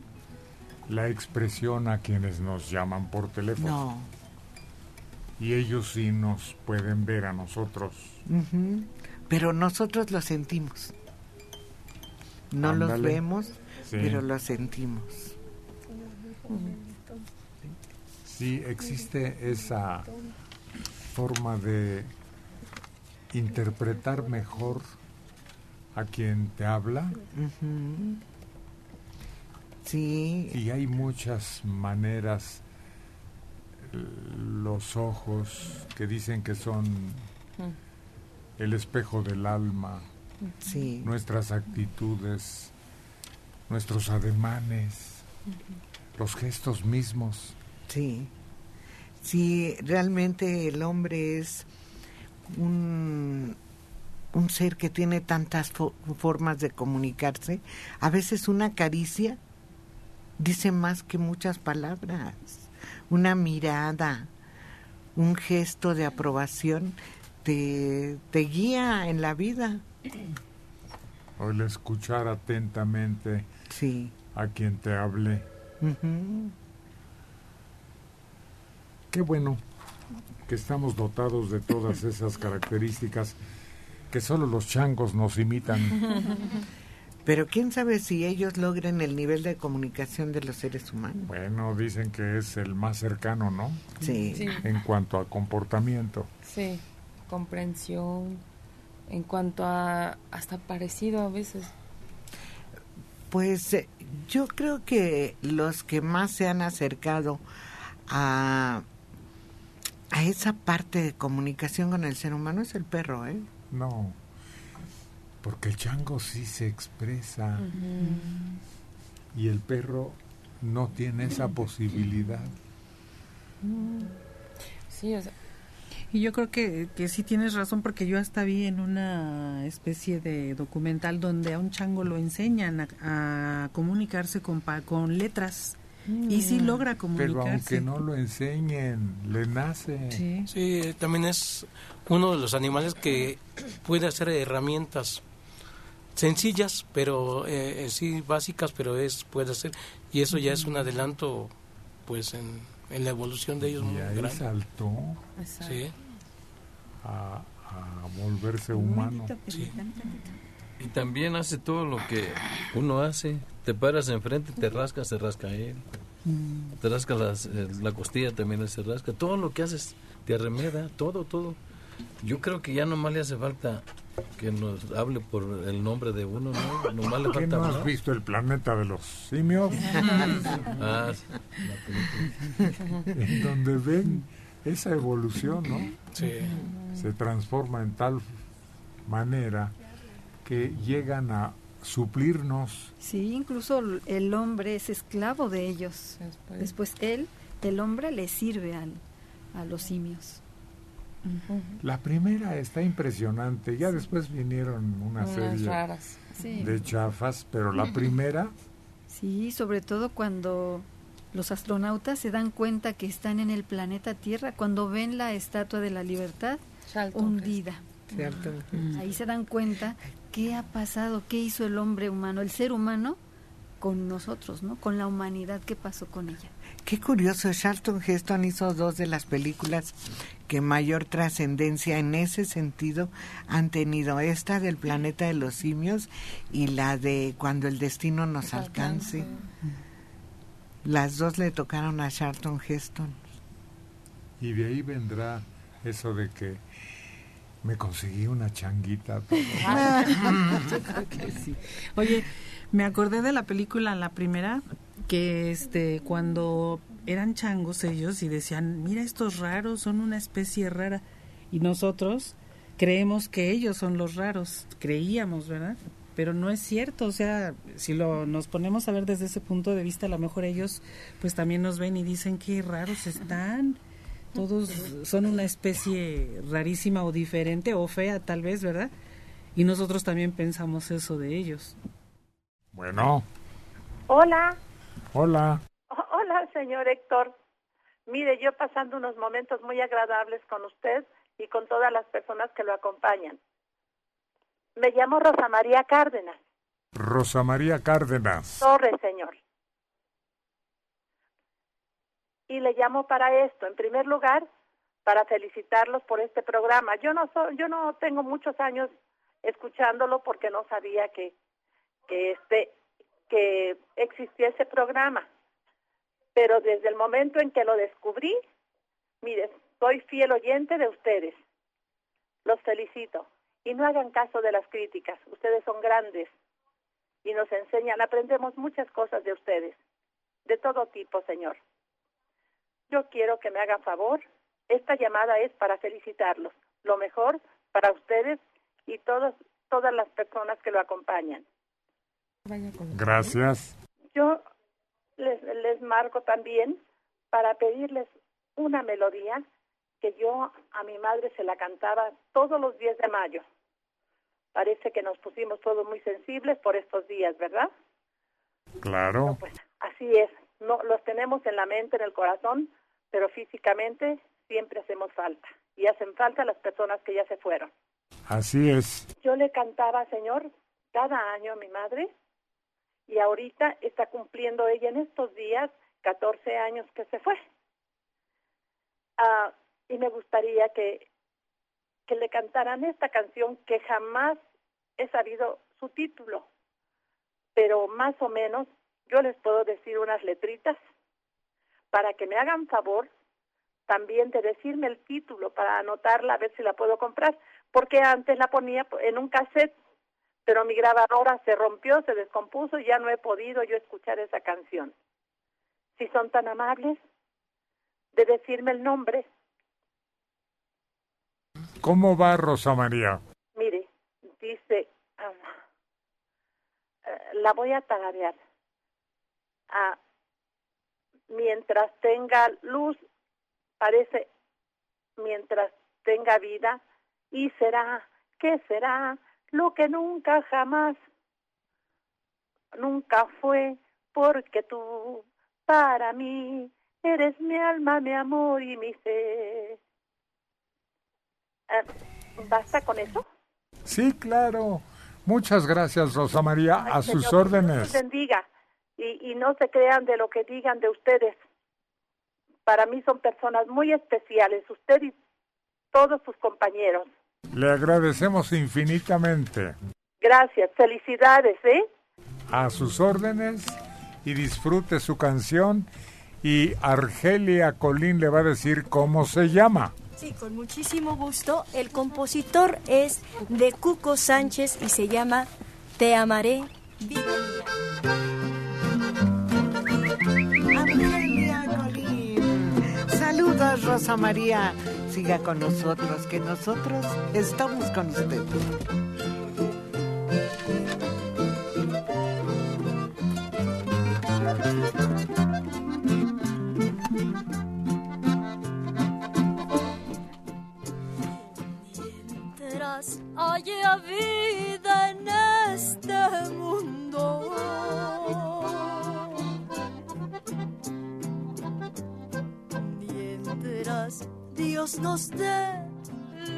la expresión a quienes nos llaman por teléfono. No. Y ellos sí nos pueden ver a nosotros. Pero nosotros lo sentimos. No los vemos, pero lo sentimos. Sí, existe esa forma de interpretar mejor a quien te habla. Sí. Y hay muchas maneras, los ojos que dicen que son el espejo del alma, sí. nuestras actitudes, nuestros ademanes los gestos mismos. Sí, sí, realmente el hombre es un, un ser que tiene tantas formas de comunicarse. A veces una caricia dice más que muchas palabras. Una mirada, un gesto de aprobación te, te guía en la vida. O el escuchar atentamente sí. a quien te hable Qué bueno que estamos dotados de todas esas características que solo los changos nos imitan. [laughs] Pero quién sabe si ellos logren el nivel de comunicación de los seres humanos. Bueno, dicen que es el más cercano, ¿no? Sí. En cuanto a comportamiento. Sí, comprensión, en cuanto a hasta parecido a veces. Pues eh, yo creo que los que más se han acercado a, a esa parte de comunicación con el ser humano es el perro, ¿eh? No, porque el chango sí se expresa y el perro no tiene esa posibilidad. Sí, o sea, y yo creo que, que sí tienes razón porque yo hasta vi en una especie de documental donde a un chango lo enseñan a, comunicarse con, con letras. Y sí mm. logra comunicarse. Pero aunque no lo enseñen, le nace. Sí. sí, también es uno de los animales que puede hacer herramientas sencillas, pero eh, sí básicas, pero es puede hacer y eso ya es un adelanto, pues en en la evolución de ellos muy ahí saltó a, volverse humano. Y también hace todo lo que uno hace. Te paras enfrente, te rascas, se rasca él. Mm. Te rasca eh, la costilla, también se rasca. Todo lo que haces te arremeda, todo, todo. Yo creo que ya nomás le hace falta que nos hable por el nombre de uno, ¿no? Nomás le falta no has visto el planeta de los simios? [laughs] ah, en donde ven esa evolución, ¿no? Sí. Se transforma en tal manera que llegan a suplirnos. Sí, incluso el hombre es esclavo de ellos. Después él, el hombre, le sirve al, a los simios. La primera está impresionante, ya después vinieron una serie de chafas, pero la primera... Sí, sobre todo cuando los astronautas se dan cuenta que están en el planeta Tierra, cuando ven la Estatua de la Libertad hundida. Ahí se dan cuenta qué ha pasado, qué hizo el hombre humano, el ser humano, con nosotros, ¿no? Con la humanidad que pasó con ella. Qué curioso, Charlton Heston hizo dos de las películas que mayor trascendencia en ese sentido han tenido, esta del planeta de los simios y la de Cuando el destino nos alcance. Las dos le tocaron a Charlton Heston. Y de ahí vendrá eso de que me conseguí una changuita. [laughs] Oye, me acordé de la película, la primera, que este cuando eran changos ellos y decían, mira estos raros, son una especie rara. Y nosotros creemos que ellos son los raros, creíamos, ¿verdad? Pero no es cierto, o sea, si lo nos ponemos a ver desde ese punto de vista, a lo mejor ellos pues también nos ven y dicen qué raros están todos son una especie rarísima o diferente o fea tal vez, ¿verdad? Y nosotros también pensamos eso de ellos. Bueno. Hola. Hola. Hola, señor Héctor. Mire, yo pasando unos momentos muy agradables con usted y con todas las personas que lo acompañan. Me llamo Rosa María Cárdenas. Rosa María Cárdenas. Torres, señor y le llamo para esto. En primer lugar, para felicitarlos por este programa. Yo no soy, yo no tengo muchos años escuchándolo porque no sabía que que este que existía ese programa. Pero desde el momento en que lo descubrí, mire, soy fiel oyente de ustedes. Los felicito y no hagan caso de las críticas. Ustedes son grandes y nos enseñan, aprendemos muchas cosas de ustedes, de todo tipo, señor. Yo quiero que me hagan favor. Esta llamada es para felicitarlos. Lo mejor para ustedes y todos, todas las personas que lo acompañan. Gracias. Yo les, les marco también para pedirles una melodía que yo a mi madre se la cantaba todos los días de mayo. Parece que nos pusimos todos muy sensibles por estos días, ¿verdad? Claro. pues así es. No los tenemos en la mente, en el corazón, pero físicamente siempre hacemos falta y hacen falta las personas que ya se fueron. Así es. Yo le cantaba, Señor, cada año a mi madre y ahorita está cumpliendo ella en estos días 14 años que se fue. Ah, y me gustaría que, que le cantaran esta canción que jamás he sabido su título, pero más o menos yo les puedo decir unas letritas para que me hagan favor también de decirme el título para anotarla a ver si la puedo comprar, porque antes la ponía en un cassette, pero mi grabadora se rompió, se descompuso y ya no he podido yo escuchar esa canción. Si son tan amables de decirme el nombre. ¿Cómo va Rosa María? Mire, dice, ah, eh, la voy a tararear. Ah, mientras tenga luz, parece, mientras tenga vida, y será, ¿qué será? Lo que nunca jamás, nunca fue, porque tú, para mí, eres mi alma, mi amor y mi ser. Ah, ¿Basta con eso? Sí, claro. Muchas gracias, Rosa María. a sus órdenes. bendiga y, no se crean de lo que digan de ustedes. Para mí son personas muy especiales, usted y todos sus compañeros. Le agradecemos infinitamente. Gracias, felicidades, ¿eh? A sus órdenes y disfrute su canción y Argelia Colín le va a decir cómo se llama. Sí, con muchísimo gusto. El compositor es de Cuco Sánchez y se llama Te amaré, vida Saludos, Rosa María. Siga con nosotros, que nosotros estamos con usted. Mientras haya vida en este mundo Dios nos dé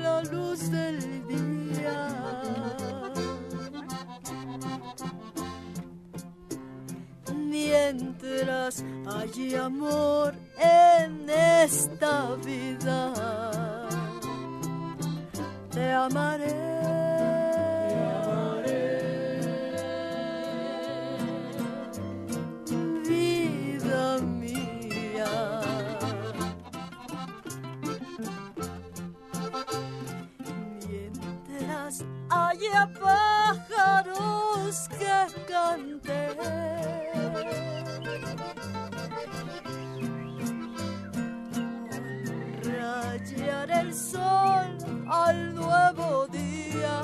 la luz del día. mientras hay amor en esta vida. Te amaré. Haya pájaros que canten rayar el sol al nuevo día.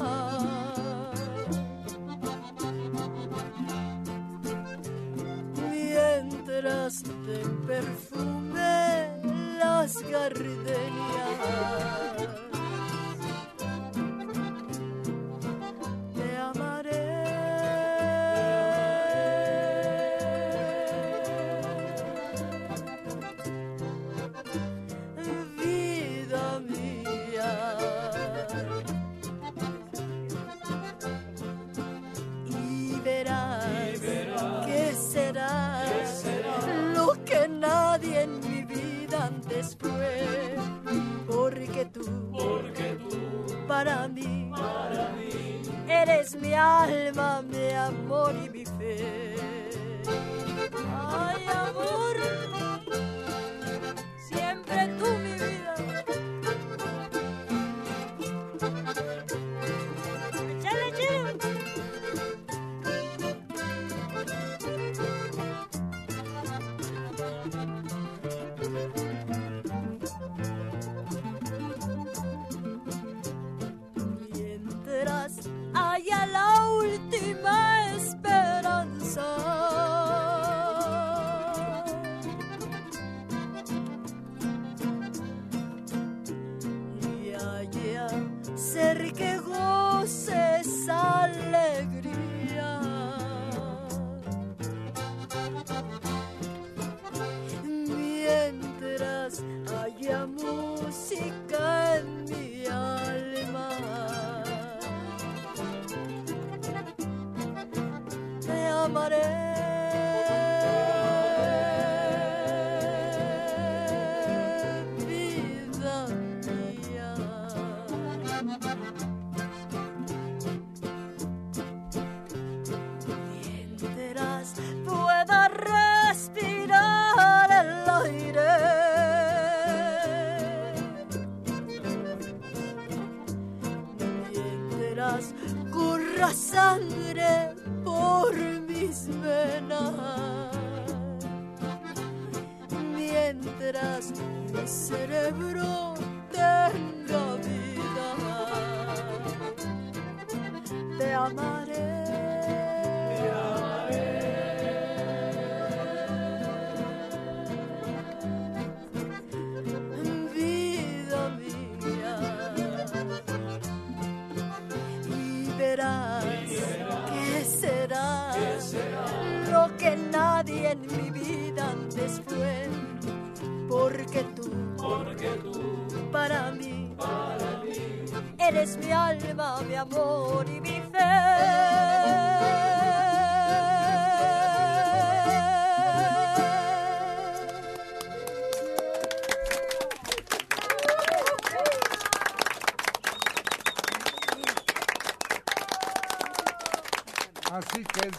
Mientras te perfume las gardenias. Para mí, eres mi alma, mi amor y mi fe. Ay, amor, siempre tú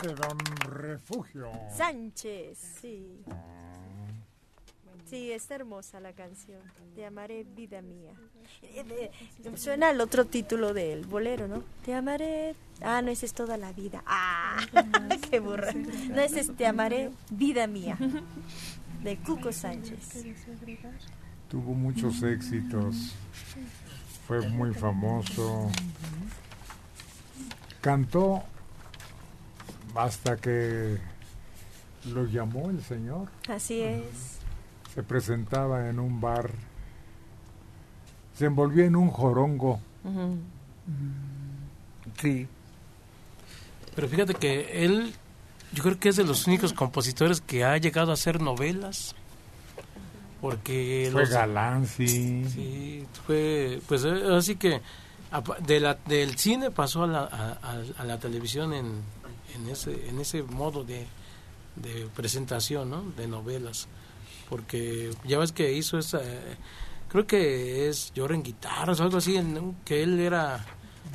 de Don Refugio. Sánchez, sí. Sí, está hermosa la canción. Te amaré, vida mía. Eh, eh, Suena el otro título del bolero, ¿no? Te amaré. Ah, no, ese es toda la vida. Ah, [laughs] qué burra. No, ese es Te amaré, vida mía. De Cuco Sánchez. Tuvo muchos éxitos, fue muy famoso, cantó hasta que lo llamó el señor. Así es. Se presentaba en un bar, se envolvía en un jorongo. Sí. Pero fíjate que él, yo creo que es de los únicos compositores que ha llegado a hacer novelas. Porque Fue los- galán, sí. Sí, fue, pues eh, así que de la, del cine pasó a la, a, a- a la televisión en, en ese en ese modo de, de presentación, ¿no? De novelas, porque ya ves que hizo esa, creo que es Llora en guitarras o algo así, en- que él era...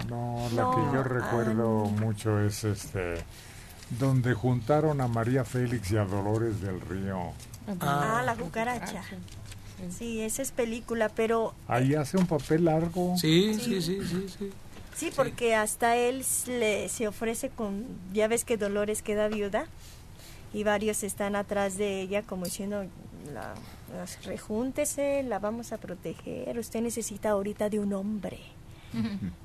No, la que yo recuerdo mucho es este donde juntaron a María Félix y a Dolores del Río. Ah, la cucaracha. Sí, esa es película, pero Ahí hace un papel largo. Sí, sí, sí, sí, sí. sí, porque hasta él le, se ofrece con, ya ves que Dolores queda viuda y varios están atrás de ella como diciendo, la, las- rejúntese, la vamos a proteger, usted necesita ahorita de un hombre.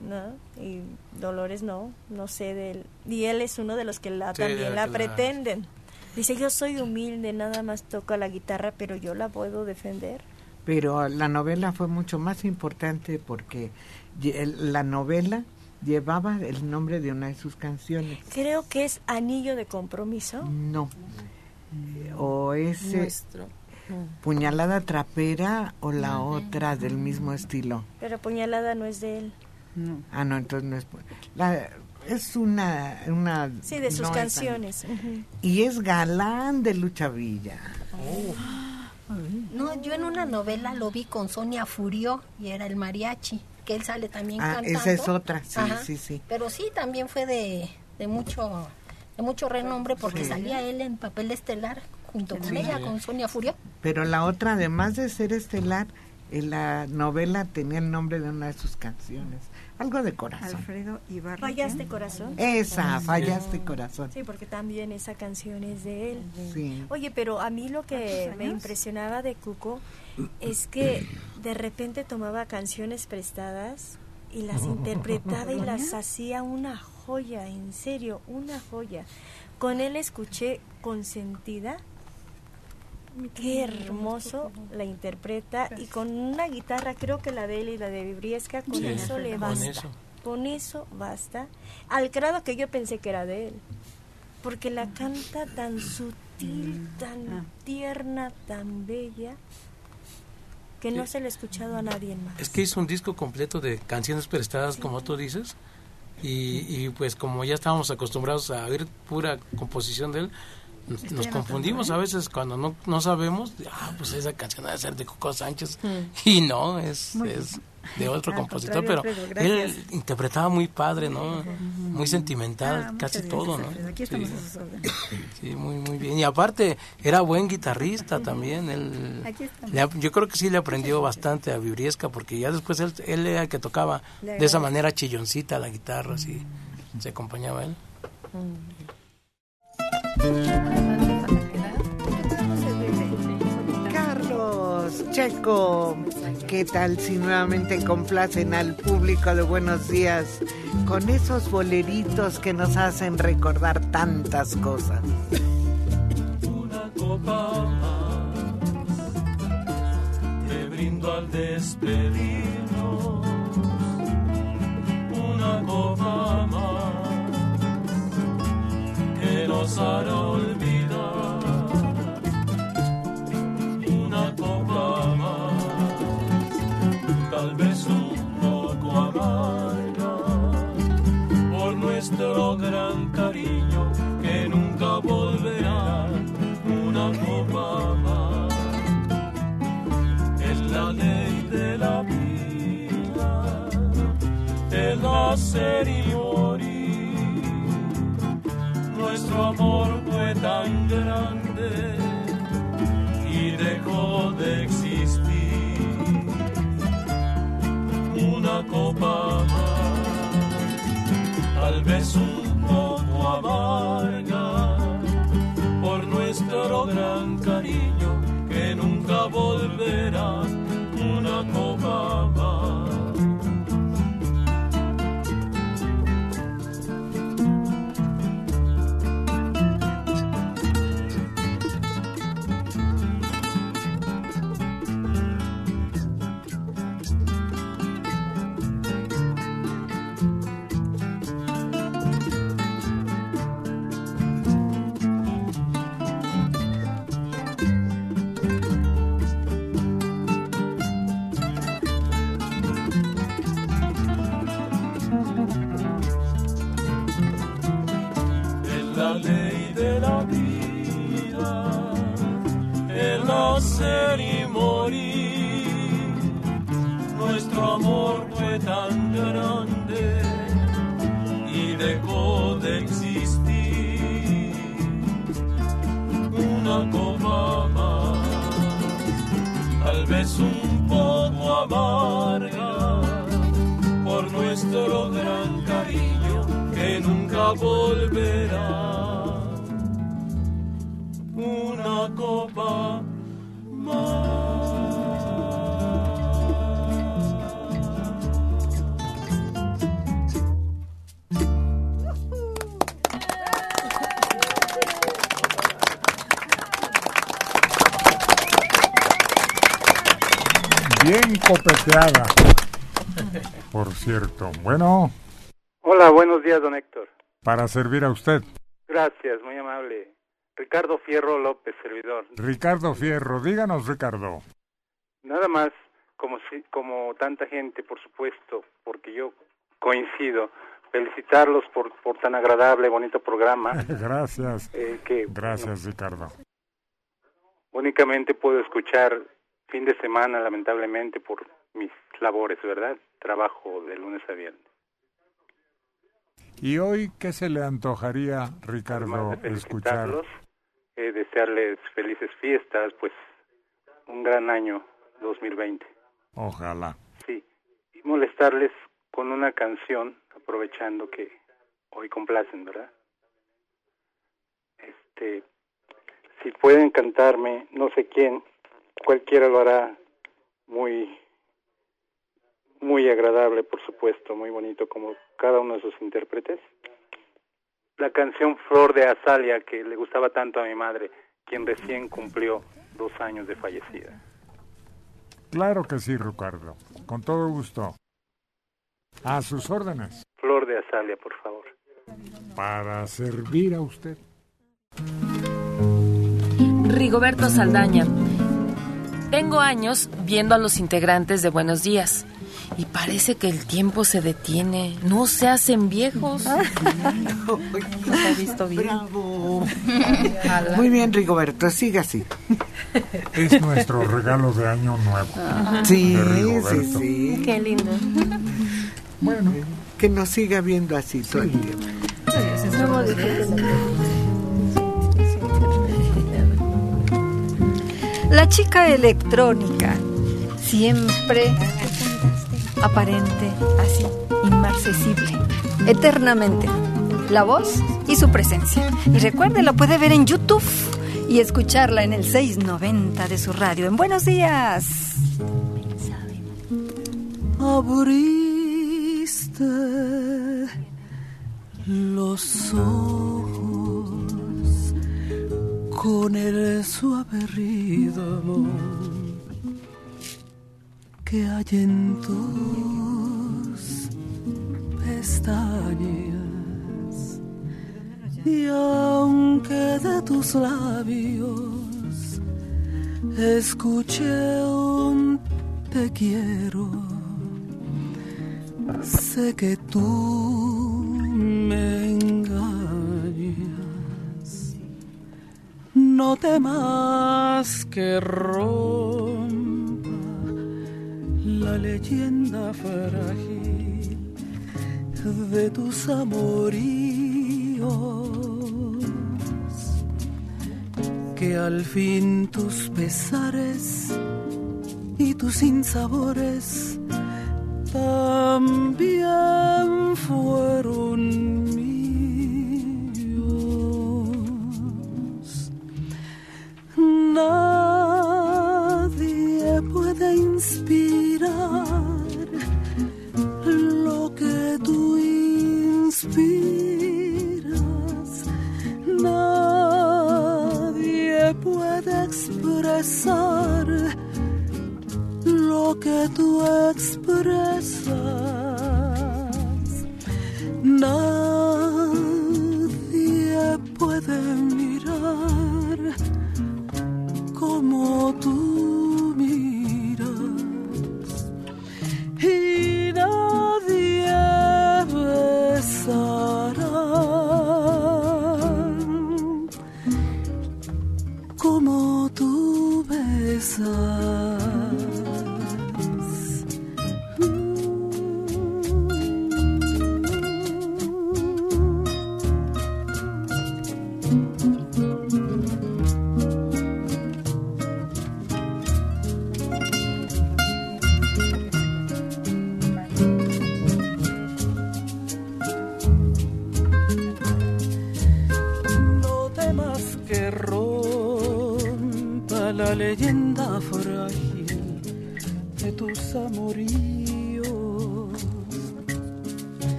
¿no? Y Dolores no, no sé de él. Y él es uno de los que la, Sí, también la la- pretenden. Dice, yo soy humilde, nada más toco la guitarra, pero yo la puedo defender. Pero la novela fue mucho más importante porque la novela llevaba el nombre de una de sus canciones. Creo que es Anillo de Compromiso. No. O ese Nuestro. Puñalada Trapera o la otra del mismo estilo. Pero Puñalada no es de él. Ah, no, entonces no es. la- es una, una. Sí, de sus no es canciones. Y es galán de Lucha Villa. No, yo en una novela lo vi con Sonia Furio y era el mariachi, que él sale también Ah, cantando. esa es otra, sí, Ajá. sí, sí. Pero sí, también fue de, de mucho de mucho renombre porque Sí. salía él en papel estelar junto con Sí. ella, con Sonia Furio. Pero la otra, además de ser estelar, en la novela tenía el nombre de una de sus canciones. Algo de corazón. Alfredo Ibarra. ¿Fallaste corazón? Esa, Sí. fallaste corazón. Sí, porque también esa canción es de él. Sí. Oye, pero a mí lo que me impresionaba de Cuco es que de repente tomaba canciones prestadas y las [laughs] interpretaba y las hacía una joya, en serio, una joya. Con él escuché Consentida. Qué hermoso la interpreta y con una guitarra, creo que la de él y la de Vibriesca, con Sí, eso le con basta. eso. Con eso basta. Al grado que yo pensé que era de él. Porque la canta tan sutil, tan tierna, tan bella, que no se le ha escuchado a nadie más. Es que hizo un disco completo de canciones prestadas, como tú dices, y, y pues como ya estábamos acostumbrados a oír pura composición de él, nos, confundimos ¿eh? a veces cuando no, no sabemos, ah, pues esa canción debe ser de Coco Sánchez, y no, es, es de otro compositor, pero Alfredo, él interpretaba muy padre, ¿no? Muy sentimental, Ah, casi gracias, todo, ¿no? Alfredo. Aquí estamos Sí. a sus órdenes. [coughs] Sí, muy, muy bien. Y aparte, era buen guitarrista también. Él, Aquí le yo creo que sí le aprendió bastante a Vibriesca, porque ya después él, él era el que tocaba de esa manera chilloncita la guitarra, así se acompañaba él. Carlos, Checo, ¿qué tal si nuevamente complacen al público de Buenos Días con esos boleritos que nos hacen recordar tantas cosas? Una copa más te brindo al despedirnos. Una copa más que nos hará olvidar. Una copa más, tal vez un poco amarga por nuestro gran cariño que nunca volverá una copa más. Es la ley de la vida, el nacer y morir. Nuestro amor fue tan grande y dejó de existir. Una copa más tal vez un poco amarga por nuestro gran cariño que nunca volverá una copa más. Para servir a usted. Gracias, muy amable. Ricardo Fierro López, servidor. Ricardo Fierro, díganos, Ricardo. Nada más, como, si, como tanta gente, por supuesto, porque yo coincido, felicitarlos por, por tan agradable, bonito programa. [laughs] Gracias. eh, que Gracias, Ricardo. únicamente puedo escuchar fin de semana, lamentablemente, por mis labores, ¿verdad? Trabajo de lunes a viernes. ¿Y hoy qué se le antojaría, Ricardo, escuchar? felicitarlos, eh, desearles felices fiestas, pues un gran año 2020. Ojalá. Sí, y molestarles con una canción, aprovechando que hoy complacen, ¿verdad? Este, si pueden cantarme, no sé quién, cualquiera lo hará muy, muy agradable, por supuesto, muy bonito como cada uno de sus intérpretes. La canción Flor de Azalia, que le gustaba tanto a mi madre, quien recién cumplió dos años de fallecida. Claro que sí, Ricardo. Con todo gusto. A sus órdenes. Flor de Azalia, por favor. Para servir a usted. Rigoberto Saldaña. Tengo años viendo a los integrantes de Buenos Días y parece que el tiempo se detiene. No se hacen viejos. [laughs] Nos ha visto bien. Muy bien, Rigoberto, siga así. Es nuestro regalo de año nuevo. Sí, de sí, Rigoberto. sí. Qué lindo. Bueno, que nos siga viendo así todo el tiempo. La chica electrónica, siempre aparente, así, inmarcesible, eternamente. La voz y su presencia. Y recuerde, la puede ver en YouTube y escucharla en el 690 de su radio. En Buenos Días. abriste los ojos con el suave ritmo que hay en tus pestañas y aunque de tus labios escuché un te quiero sé que tú me engañas. No temas que rompa la leyenda frágil de tus amoríos. Que al fin tus pesares y tus sinsabores también fueron míos. Nadie puede inspirar expresar lo que tú expresas.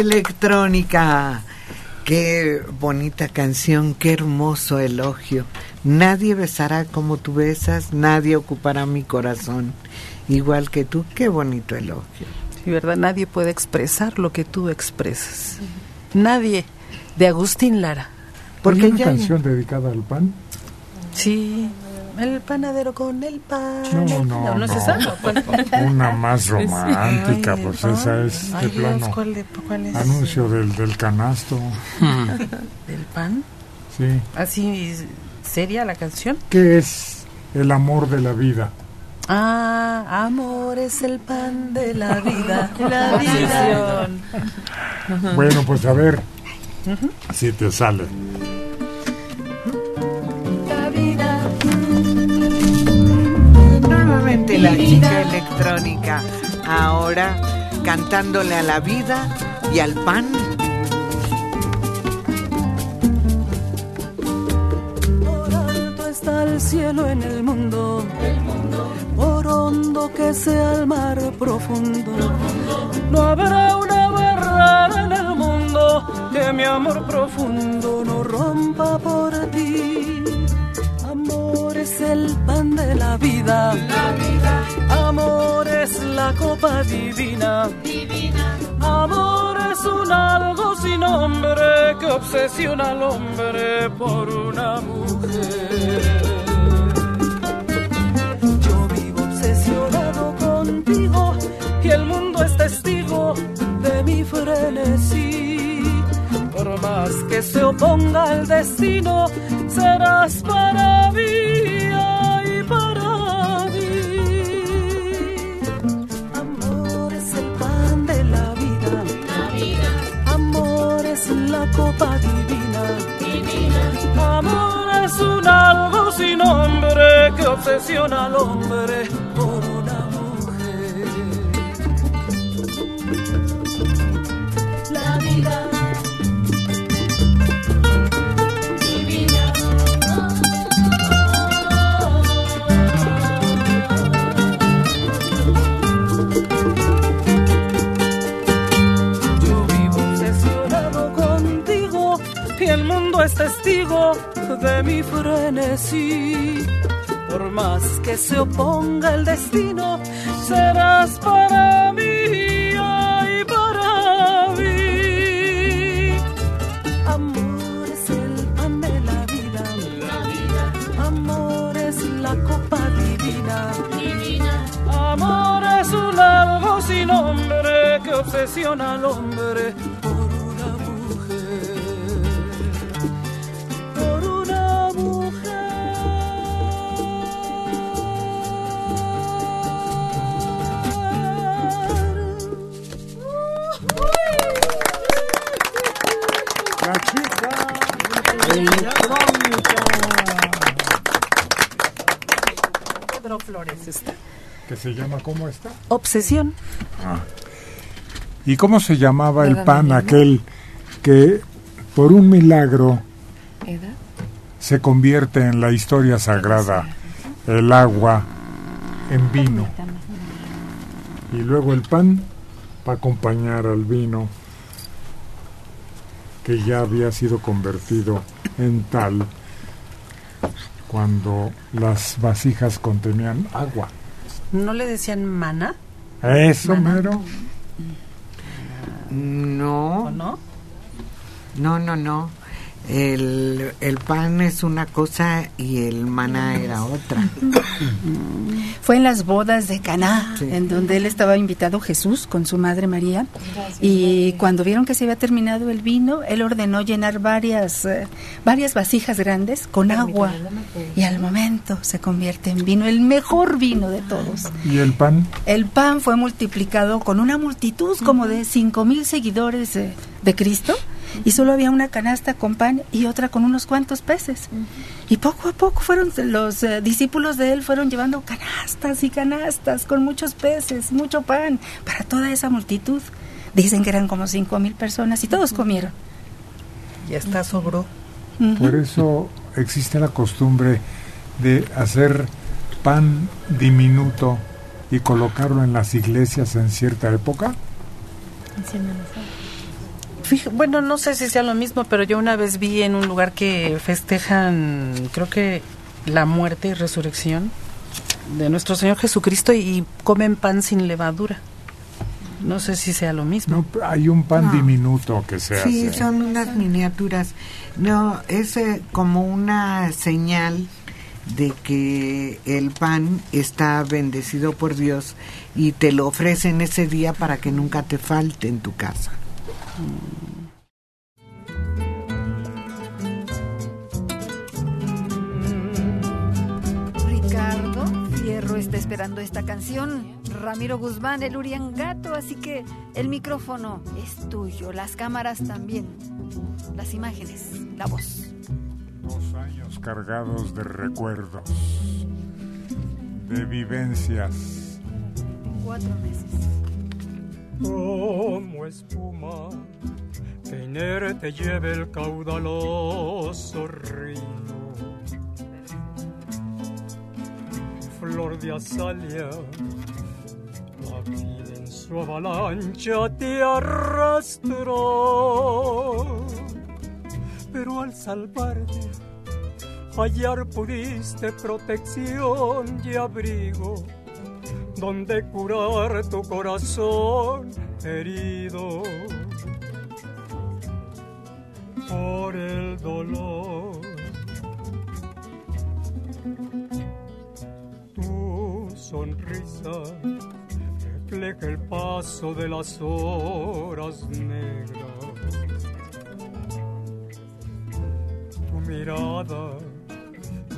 Electrónica. Qué bonita canción, qué hermoso elogio. Nadie besará como tú besas, nadie ocupará mi corazón. Igual que tú, qué bonito elogio. Sí, ¿verdad? Nadie puede expresar lo que tú expresas. Nadie. De Agustín Lara. Porque una canción dedicada al pan? Sí. El panadero con el pan. No, no, ¿No es no. esa? ¿Cuál? Una más [laughs] romántica, Ay, pues esa es de Ay, Dios, plano. ¿cuál de- cuál es? Anuncio del, del canasto. [laughs] ¿Del pan? Sí. ¿Así seria la canción? ¿Qué es el amor de la vida? Ah, amor es el pan de la [laughs] vida. La vida. Bueno, pues a ver si te sale. La chica electrónica. Ahora cantándole a la vida y al pan. Por alto está el cielo en el mundo, por hondo que sea el mar profundo. No habrá una barrera en el mundo que mi amor profundo no rompa por ti. Amor es el pan de la vida, amor es la copa divina. Amor es un algo sin nombre que obsesiona al hombre por una mujer. Yo vivo obsesionado contigo y el mundo es testigo de mi frenesí. Por más que se oponga el destino, serás para mí y para mí. Amor es el pan de la vida. Amor es la copa divina. Amor es un algo sin nombre que obsesiona al hombre por es testigo de mi frenesí. Por más que se oponga el destino, serás para mí y para mí. Amor es el pan de la vida. Amor es la copa divina. Amor es un algo sin nombre que obsesiona al hombre Flores está. ¿Que se llama cómo está? Obsesión. Ah. ¿Y cómo se llamaba el pan aquel que por un milagro se convierte en la historia sagrada, el agua en vino? Y luego el pan para acompañar al vino que ya había sido convertido en tal cuando las vasijas contenían agua. ¿No le decían mana? Eso, mero. No. no? No, no, no. El, el pan es una cosa y el maná era otra. [coughs] Fue en las bodas de Caná, en donde él estaba invitado Jesús con su madre María. Y cuando vieron que se había terminado el vino, él ordenó llenar varias, eh, varias vasijas grandes con agua. Y al momento se convierte en vino, el mejor vino de todos. ¿Y el pan? El pan fue multiplicado con una multitud como de cinco mil seguidores de Cristo y solo había una canasta con pan y otra con unos cuantos peces. Y poco a poco fueron los eh, discípulos de él fueron llevando canastas y canastas con muchos peces, mucho pan para toda esa multitud. Dicen que eran como cinco mil personas y todos comieron. Y hasta sobró. Por eso existe la costumbre de hacer pan diminuto y colocarlo en las iglesias en cierta época. Fija- bueno, no sé si sea lo mismo, pero yo una vez vi en un lugar que festejan, creo que la muerte y resurrección de nuestro Señor Jesucristo y comen pan sin levadura. No sé si sea lo mismo. No, hay un pan No. diminuto que se Sí, hace. son unas miniaturas. No, es eh, como una señal de que el pan está bendecido por Dios y te lo ofrecen ese día para que nunca te falte en tu casa. Ricardo Fierro está esperando esta canción. Ramiro Guzmán, el Uriangato, así que el micrófono es tuyo, las cámaras también, las imágenes, la voz. Dos años cargados de recuerdos, de vivencias. Cuatro meses. Como espuma que inerte lleve el caudaloso río. Flor de azalia, la en su avalancha te arrastró, pero al salvarte hallar pudiste protección y abrigo donde curar tu corazón herido por el dolor. Tu sonrisa refleja el paso de las horas negras. Tu mirada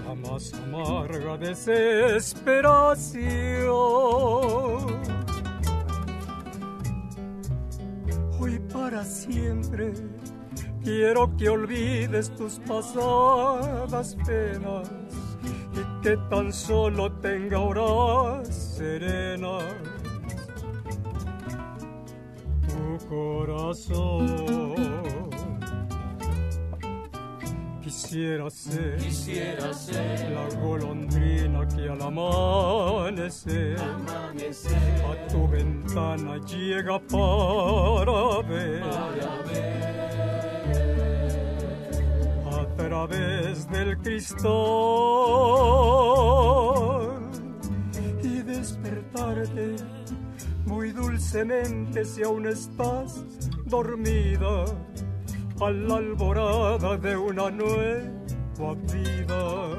la más amarga desesperación. Hoy para siempre quiero que olvides tus pasadas penas y que tan solo tenga horas serenas tu corazón. Quisiera ser, Quisiera ser la golondrina que al amanecer, a tu ventana llega para ver, a través del cristal y despertarte muy dulcemente si aún estás dormida a la alborada de una nueva vida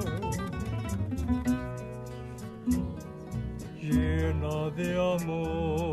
llena de amor.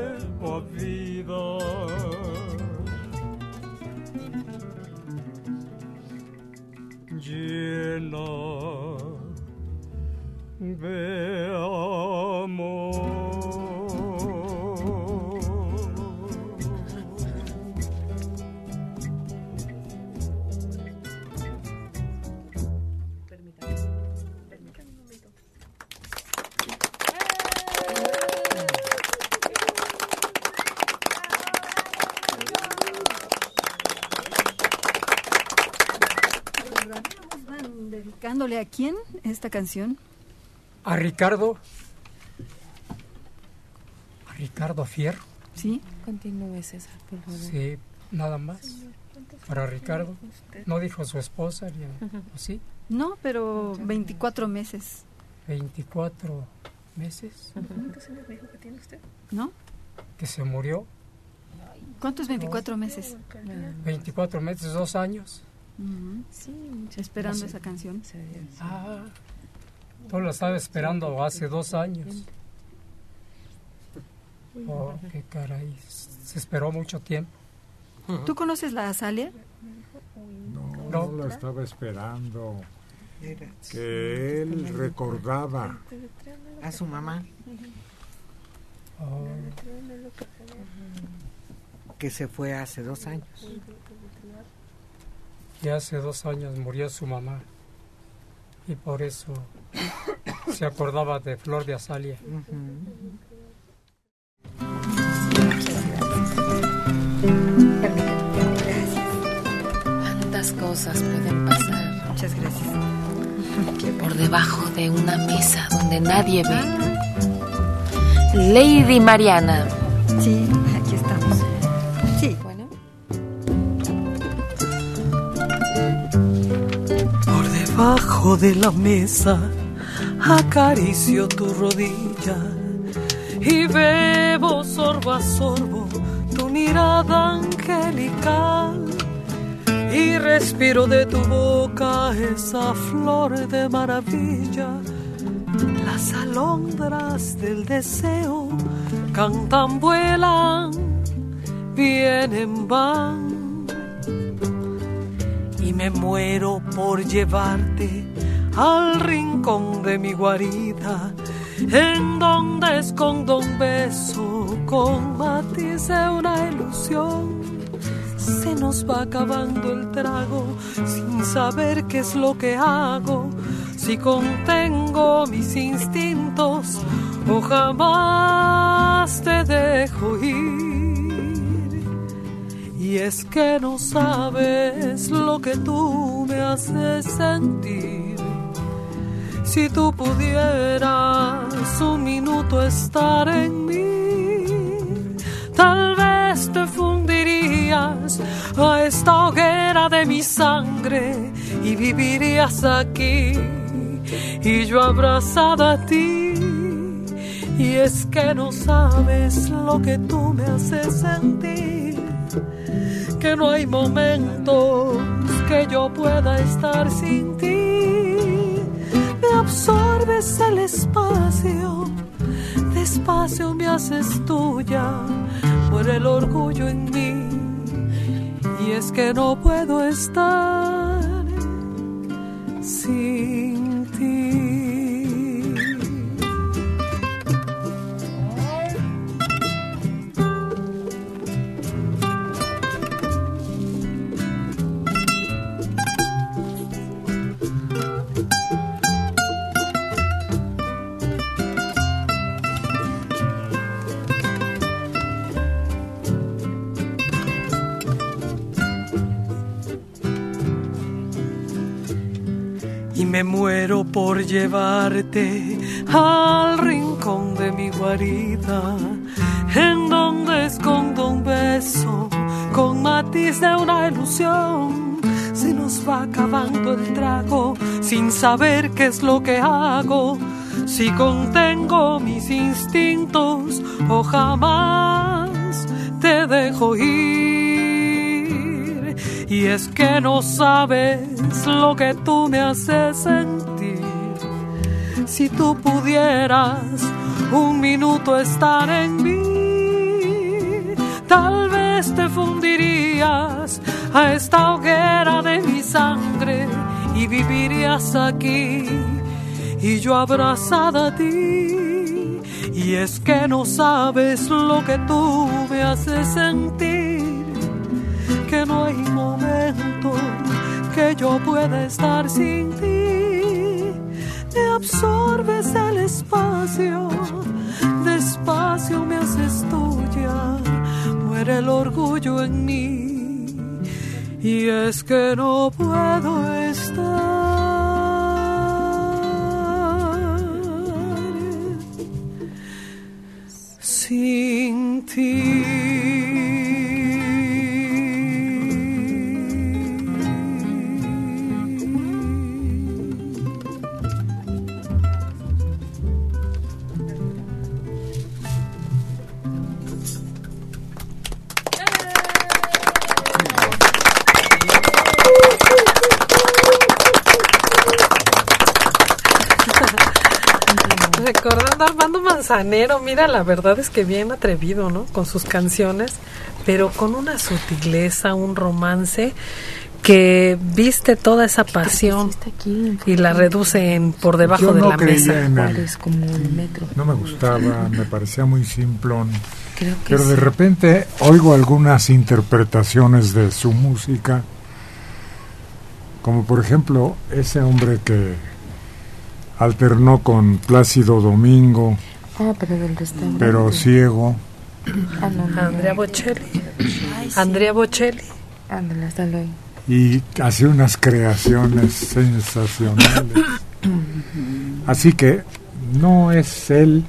esta canción? A Ricardo. A Ricardo Fierro. Sí. Continúe, César, por favor. Sí, nada más. Para Ricardo. No dijo su esposa, ni- ¿o sí? No, pero 24 meses. 24 meses ¿Cuántos años me dijo que tiene usted? ¿No? que se murió. ¿Cuántos 24 meses? 24 meses, dos años. Ujú. Esperando esa canción. Ah, tú lo estaba esperando hace dos años. Oh, qué caray. Se esperó mucho tiempo. ¿Tú conoces la Azalia? No, no lo estaba esperando. Que él recordaba. A su mamá, Oh, que se fue hace dos años. y hace dos años murió su mamá. Y por eso [coughs] se acordaba de Flor de Azalia. ¿Cuántas cosas pueden pasar? Muchas gracias. Por debajo de una mesa donde nadie ve. Lady Mariana. Sí, aquí estamos. Sí. Bueno. Por debajo de la mesa acaricio tu rodilla y bebo sorbo a sorbo tu mirada angelical y respiro de tu boca esa flor de maravilla. Las alondras del deseo cantan, vuelan, vienen, van y me muero por llevarte al rincón de mi guarida, en donde escondo un beso con matiz de una ilusión. Se nos va acabando el trago sin saber qué es lo que hago, si contengo mis instintos o jamás te dejo ir. Y es que no sabes lo que tú me haces sentir. Si tú pudieras un minuto estar en mí, tal vez te fundirías a esta hoguera de mi sangre y vivirías aquí y yo abrazada a ti. Y es que no sabes lo que tú me haces sentir que no hay momentos que yo pueda estar sin ti. Absorbes el espacio, despacio me haces tuya por el orgullo en mí. Y es que no puedo estar sin ti. Me muero por llevarte al rincón de mi guarida, en donde escondo un beso con matiz de una ilusión. Se nos va acabando el trago sin saber qué es lo que hago. Si contengo mis instintos o jamás te dejo ir. Y es que no sabes lo que tú me haces sentir. Si tú pudieras un minuto estar en mí tal vez te fundirías a esta hoguera de mi sangre y vivirías aquí y yo abrazada a ti. Y es que no sabes lo que tú me haces sentir, que no hay momento que yo pueda estar sin ti. Me absorbes el espacio, despacio me haces tuya muere el orgullo en mí y es que no puedo estar sin ti. Manzanero, mira, la verdad es que bien atrevido, ¿no? Con sus canciones, pero con una sutileza, un romance que viste toda esa pasión y la reduce en por debajo Yo de no la creía mesa. en él. No me gustaba, me parecía muy simplón. Creo que Pero de repente oigo algunas interpretaciones de su música, como por ejemplo ese hombre que alternó con Plácido Domingo, Ah, pero del restaurante. pero ciego. Ah, no, no. Andrea Bocelli. Andrea Bocelli. Ándale, hasta luego. y hace unas creaciones sensacionales. Así que no es él,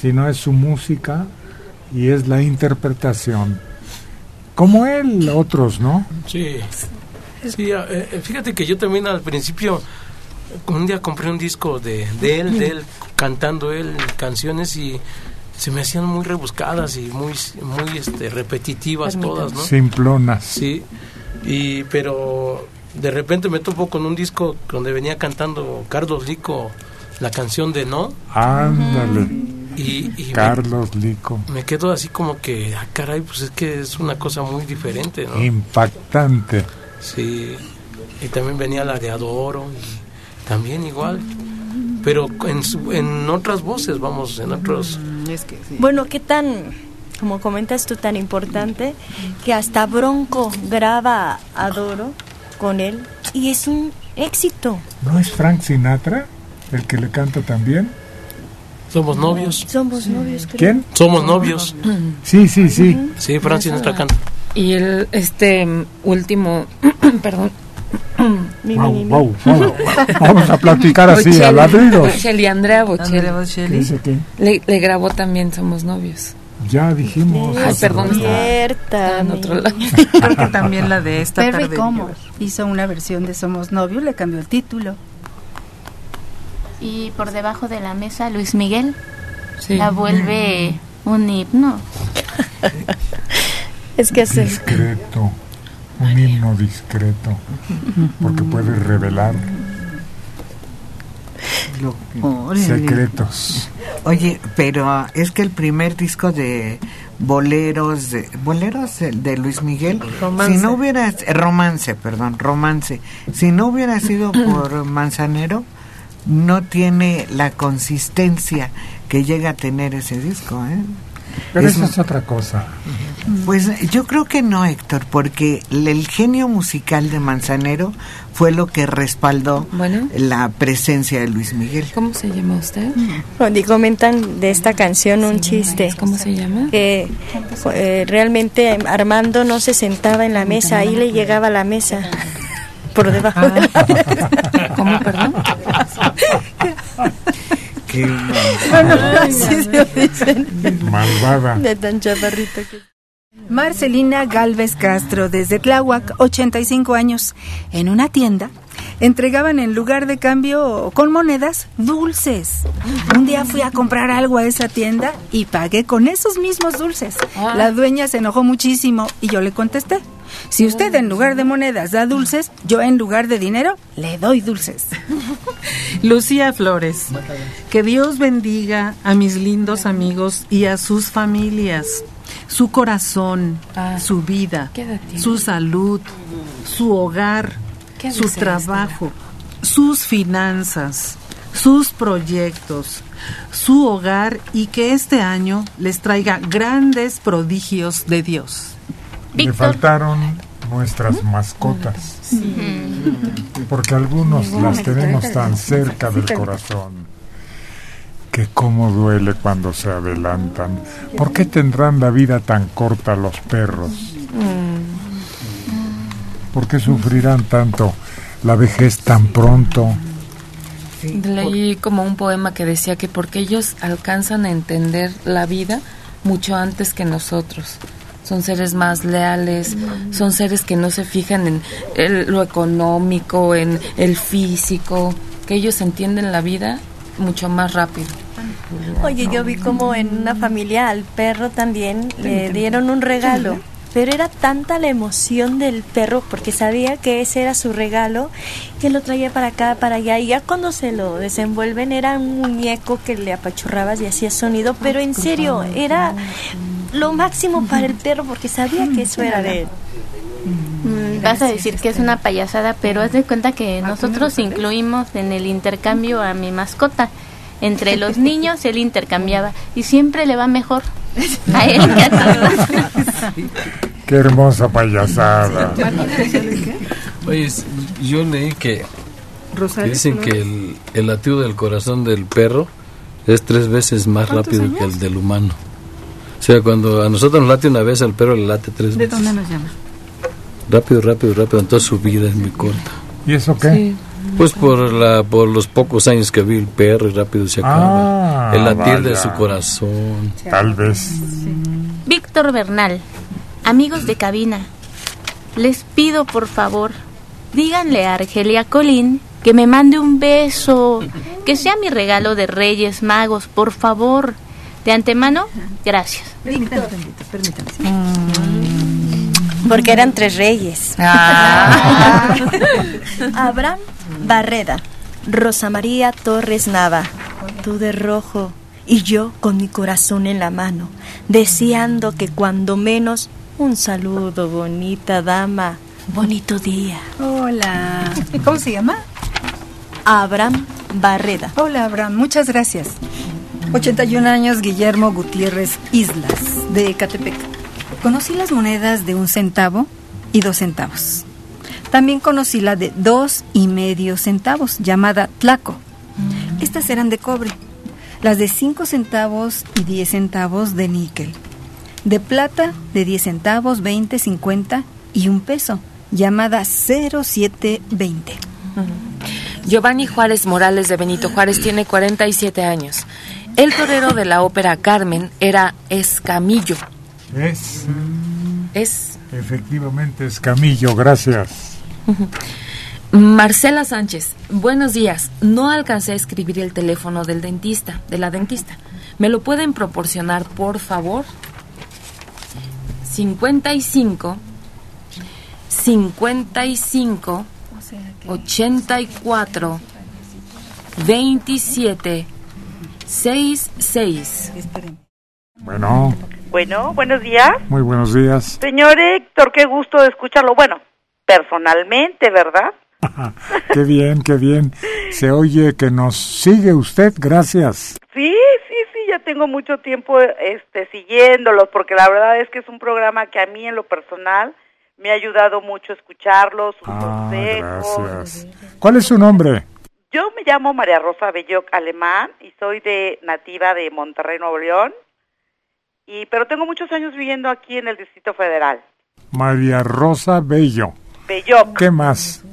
sino es su música y es la interpretación. Como él, otros, ¿no? Sí. Sí, eh, eh, fíjate que yo también al principio, un día compré un disco de, de él, de él cantando él canciones y se me hacían muy rebuscadas y muy, muy este, repetitivas todas, ¿no? Simplonas. Sí, y, pero de repente me topo con un disco donde venía cantando Carlos Lico la canción de No. Ándale. Y, y me- Carlos Lico. me, quedo así como que, ah, caray, pues es que es una cosa muy diferente, ¿no? Impactante. Sí, y también venía la de Adoro, y también igual, pero en, su- en otras voces, vamos, en otros... Bueno, ¿qué tan, como comentas tú, tan importante que hasta Bronco graba Adoro con él y es un éxito? ¿No es Frank Sinatra el que le canta también? Somos novios. Somos novios, creo. ¿Quién? Somos novios. Sí, sí, sí. Sí, Francis nuestra canta. Y el este mm, último, [clears throat] perdón. Wow, wow, wow. Vamos a platicar así, Bocelli- a ladridos. Bocelli, Andrea Bocelli. Andrea Bocelli. ¿Qué dice qué? Le, le grabó también Somos Novios. Ya dijimos. Ay, perdón, Cierta. en otro lado. [laughs] Creo que también la de esta Perry tarde. Como hizo una versión de Somos Novios, le cambió el título. Y por debajo de la mesa, Luis Miguel Sí. la vuelve un himno. [laughs] Es que se... Discreto. Un himno discreto. Porque puede revelar secretos. Oye, pero ah, es que el primer disco de boleros de boleros de, de Luis Miguel, Romance. si no hubiera eh, romance, perdón, romance, si no hubiera sido [clears throat] por Manzanero, no tiene la consistencia que llega a tener ese disco, ¿eh? Pero Es- eso es otra cosa. Pues yo creo que no, Héctor, porque el- el genio musical de Manzanero fue lo que respaldó Bueno. la presencia de Luis Miguel. ¿Cómo se llama usted? Cuando comentan de esta canción un chiste. ¿Cómo se llama? Que eh, realmente Armando no se sentaba en la mesa, ahí le llegaba la mesa. Por debajo de la Ah. ¿Cómo, perdón? [laughs] Qué [laughs] Bueno, así se dicen. Malvada. De tan chaparrito que... Marcelina Galvez Castro, desde Tláhuac, 85 años. En una tienda entregaban en lugar de cambio con monedas dulces. Un día fui a comprar algo a esa tienda y pagué con esos mismos dulces. Ah. La dueña se enojó muchísimo y yo le contesté. Si usted en lugar de monedas da dulces, yo en lugar de dinero le doy dulces. [laughs] Lucía Flores, que Dios bendiga a mis lindos amigos y a sus familias, su corazón, su vida, su salud, su hogar, ¿Qué su trabajo, sus finanzas, sus proyectos, su hogar y que este año les traiga grandes prodigios de Dios. Le faltaron nuestras mascotas, porque algunos las tenemos tan cerca del corazón que cómo duele cuando se adelantan. ¿Por qué tendrán la vida tan corta los perros? ¿Por qué sufrirán tanto la vejez tan pronto? Leí como un poema que decía que porque ellos alcanzan a entender la vida mucho antes que nosotros. Son seres más leales, son seres que no se fijan en el- lo económico, en el físico, que ellos entienden la vida mucho más rápido. Oye, yo vi como en una familia al perro también le dieron un regalo. Pero era tanta la emoción del perro porque sabía que ese era su regalo que lo traía para acá, para allá. Y ya cuando se lo desenvuelven era un muñeco que le apachurrabas y hacía sonido. Pero en serio, era lo máximo para el perro porque sabía que eso era de él. Mm, Vas a decir que es una payasada, pero haz de cuenta que nosotros incluimos en el intercambio a mi mascota. Entre los niños él intercambiaba y siempre le va mejor a él que a todos. [laughs] Qué hermosa payasada. Oye, yo leí que, que dicen que el, el latido del corazón del perro es tres veces más rápido que el del humano. O sea, cuando a nosotros nos late una vez, al perro le late tres ¿De veces. dónde nos llama? Rápido, rápido, rápido. Entonces su vida es muy corta. ¿Y eso qué? Pues por la por los pocos años que vive el perro y rápido se acaba. Ah, el latir de vaya. su corazón. Tal vez. Víctor Bernal, amigos de cabina, les pido por favor, díganle a Argelia Colín que me mande un beso, que sea mi regalo de Reyes Magos, por favor. De antemano, gracias. Porque eran tres reyes. Ah. [laughs] Abraham Barreda, Rosa María Torres Nava, tú de rojo y yo con mi corazón en la mano, deseando que cuando menos un saludo, bonita dama, bonito día. Hola. ¿Cómo se llama? Abraham Barreda. Hola, Abraham. Muchas gracias. 81 años, Guillermo Gutiérrez Islas, de Ecatepec. Conocí las monedas de un centavo y dos centavos. También conocí la de dos y medio centavos, llamada Tlaco. Estas eran de cobre. Las de cinco centavos y diez centavos de níquel. De plata, de 10 centavos, 20, 50 y un peso, llamada 0720. Giovanni Juárez Morales de Benito Juárez tiene 47 años. El torero de la ópera Carmen era Escamillo. Es, Es efectivamente, Escamillo, gracias. [laughs] Marcela Sánchez. Buenos días. No alcancé a escribir el teléfono del dentista, de la dentista. ¿Me lo pueden proporcionar, por favor? 55 55 84 27 66. Bueno, Bueno, buenos días. muy buenos días. Señor Héctor, qué gusto de escucharlo. Bueno, personalmente, ¿verdad? Qué bien, qué bien. Se oye que nos sigue usted, gracias. Sí, sí, sí, ya tengo mucho tiempo este siguiéndolos porque la verdad es que es un programa que a mí en lo personal me ha ayudado mucho escucharlos, sus Ah, consejos. gracias. ¿Cuál es su nombre? Yo me llamo María Rosa Belloc Alemán y soy de nativa de Monterrey, Nuevo León. Y pero tengo muchos años viviendo aquí en el Distrito Federal. María Rosa Bello. Belloc. ¿Qué más?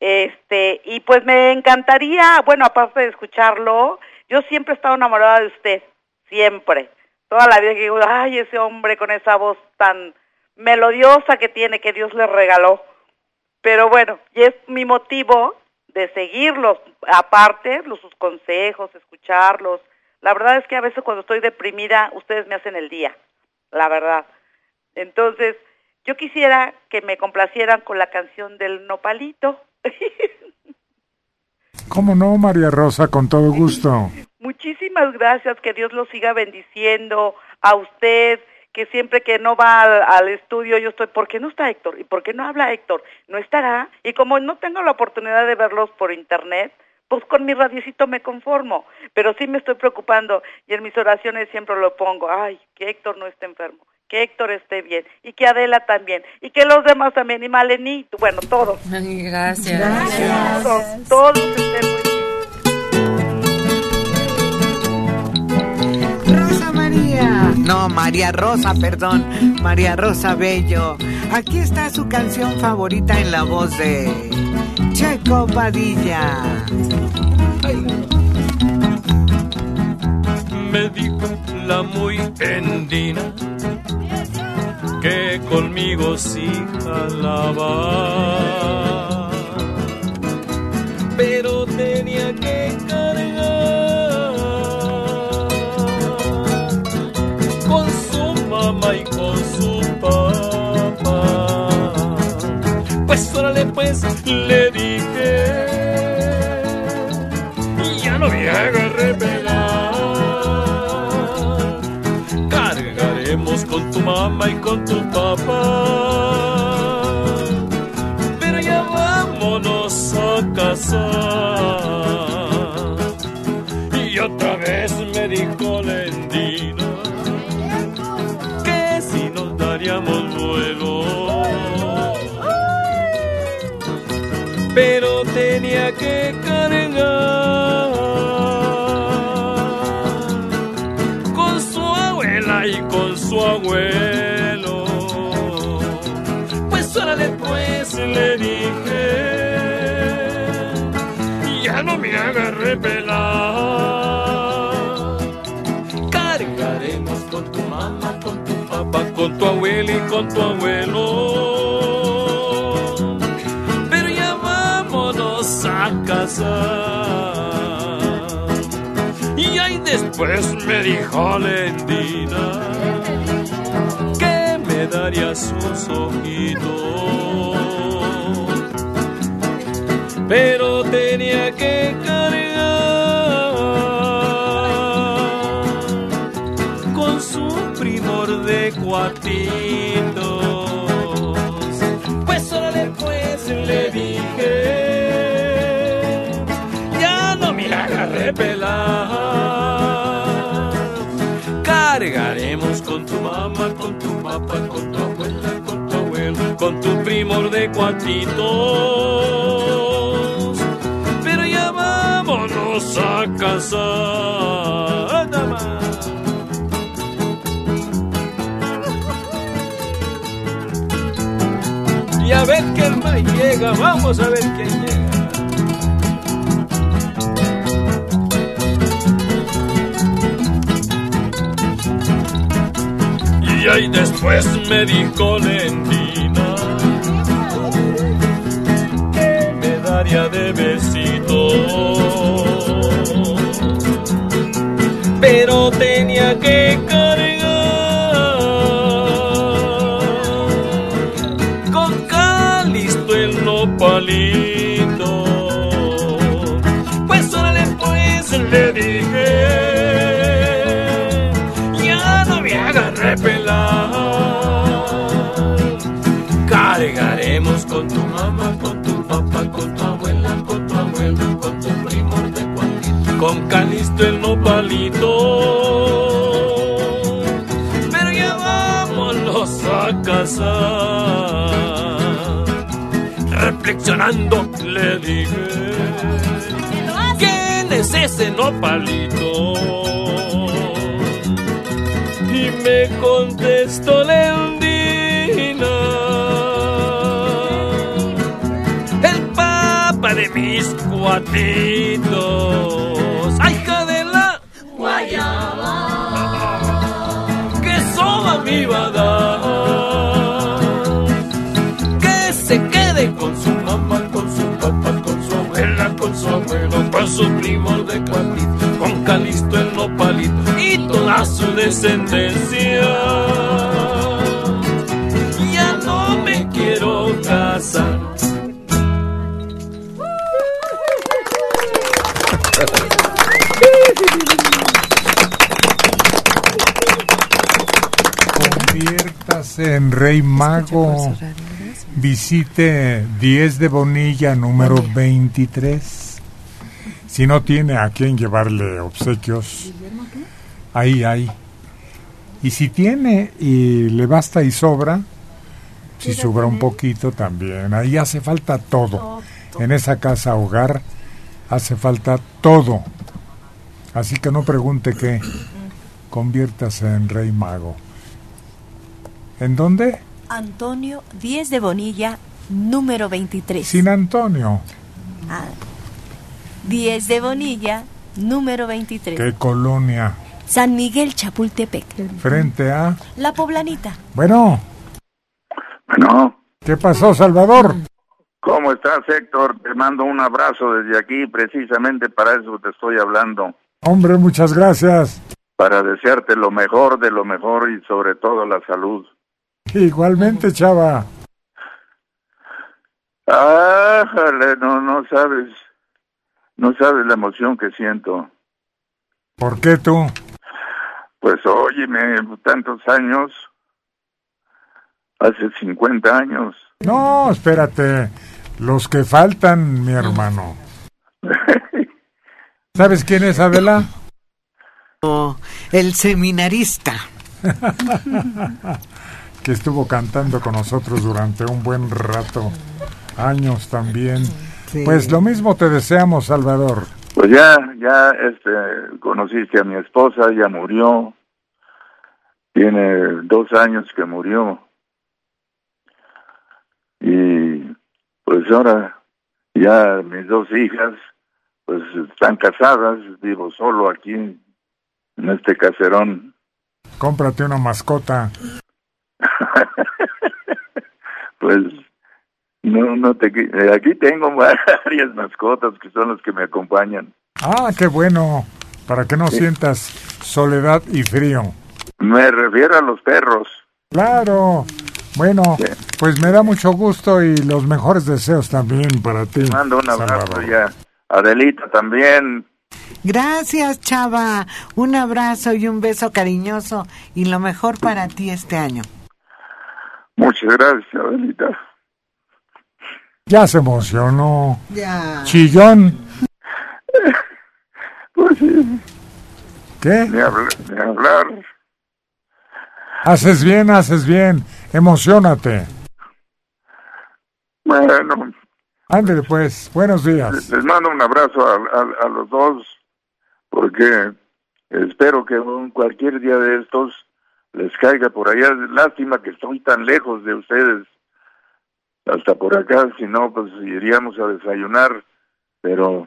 Este, y pues me encantaría, bueno, aparte de escucharlo, yo siempre he estado enamorada de usted, siempre. toda la vida que digo, ay, ese hombre con esa voz tan melodiosa que tiene que Dios le regaló. Pero bueno, y es mi motivo de seguirlos, aparte, los, sus consejos, escucharlos. La verdad es que a veces cuando estoy deprimida, ustedes me hacen el día, la verdad. Entonces, yo quisiera que me complacieran con la canción del nopalito. [laughs] ¿Cómo no, María Rosa? Con todo gusto. [laughs] Muchísimas gracias, que Dios los siga bendiciendo a usted, que siempre que no va al, estudio yo estoy, ¿por qué no está Héctor? ¿Y por qué no habla Héctor? ¿No estará? Y como no tengo la oportunidad de verlos por internet, pues con mi radiocito me conformo, pero sí me estoy preocupando y en mis oraciones siempre lo pongo, ay, que Héctor no esté enfermo, que Héctor esté bien y que Adela también y que los demás también y Malení, bueno, todos. Gracias. Gracias. Todos, todos estén muy bien. No, María Rosa, perdón. María Rosa Bello. Aquí está su canción favorita en la voz de Checo Padilla. Me dijo la muy endina que conmigo sí jalaba, pero tenía que Pues órale pues le dije, ya no me haga revelar. Cargaremos con tu mamá y con tu papá. Pero ya vámonos a casar. Y otra Pero tenía que cargar con su abuela y con su abuelo. Pues órale pues le dije, ya no me haga repelar. Cargaremos con tu mamá, con tu papá, con tu abuela y con tu abuelo. A casar. Y ahí después me dijo Lendina que me daría sus ojitos. Pero tenía que cargar con su primor de cuatitos. Pues órale pues le dije, repelar. Cargaremos con tu mamá, con tu papá, con tu abuela, con tu abuelo, con tu primor de cuatitos. Pero ya vámonos a casar. Nada más. Y a ver quién más llega, vamos a ver quién llega. Y después me dijo Lendina que me daría de besito. Repelar. Cargaremos con tu mamá, con tu papá, con tu abuela, con tu abuelo, con tu primo de cuantito, con Calisto el nopalito. Pero ya vámonos a casar. Reflexionando le dije, ¿quién es ese nopalito? y me contestó Leondina, el papa de mis cuatitos, ¡ay, hija de la guayaba! Que soba mi badá, que se quede con su mamá, con su papá, con su abuela, con su abuelo, con sus primos de cuatro. Descendencia. Ya no me quiero casar. Conviértase en Rey Mago. Visite 10 de Bonilla, número 23. Si no tiene a quien llevarle obsequios, ahí hay. Y si tiene y le basta y sobra, si sobra un poquito también. Ahí hace falta todo. En esa casa hogar hace falta todo. Así que no pregunte qué. Conviértase en Rey Mago. ¿En dónde? Antonio 10 de Bonilla, número 23. Sin Antonio. Ah, 10 de Bonilla, número 23. ¿Qué colonia? San Miguel Chapultepec. Frente a... La Poblanita. Bueno. Bueno. ¿Qué pasó, Salvador? ¿Cómo estás, Héctor? Te mando un abrazo desde aquí, precisamente para eso te estoy hablando. Hombre, muchas gracias. Para desearte lo mejor de lo mejor y sobre todo la salud. Igualmente, chava. Ah, no, no sabes. No sabes la emoción que siento. ¿Por qué tú? Pues óyeme, tantos años. Hace 50 años. No, espérate. Los que faltan, mi hermano. [laughs] ¿Sabes quién es Adela? Oh, el seminarista. [laughs] que estuvo cantando con nosotros durante un buen rato. Años también. Sí. Pues lo mismo te deseamos, Salvador. Pues ya, ya, este, conociste a mi esposa, ya murió. Tiene dos años que murió. Y pues ahora ya mis dos hijas, pues están casadas, vivo solo aquí en este caserón. Cómprate una mascota. [laughs] pues no, no te, qui- aquí tengo [laughs] varias mascotas que son las que me acompañan. Ah, qué bueno. Para que no sientas soledad y frío. Me refiero a los perros. Claro. Bueno, pues me da mucho gusto y los mejores deseos también para ti. Te mando un abrazo ya. Adelita también. Gracias, chava. Un abrazo y un beso cariñoso y lo mejor para ti este año. Muchas gracias, Adelita. Ya se emocionó. Ya. Chillón. [laughs] Pues sí, ¿Qué? hablar. Haces bien, haces bien. Emocionate. Bueno, Ándale pues. Buenos días. les mando un abrazo a, a- a los dos porque espero que un, cualquier día de estos les caiga por allá. Lástima que estoy tan lejos de ustedes hasta por acá, si no, pues iríamos a desayunar, pero...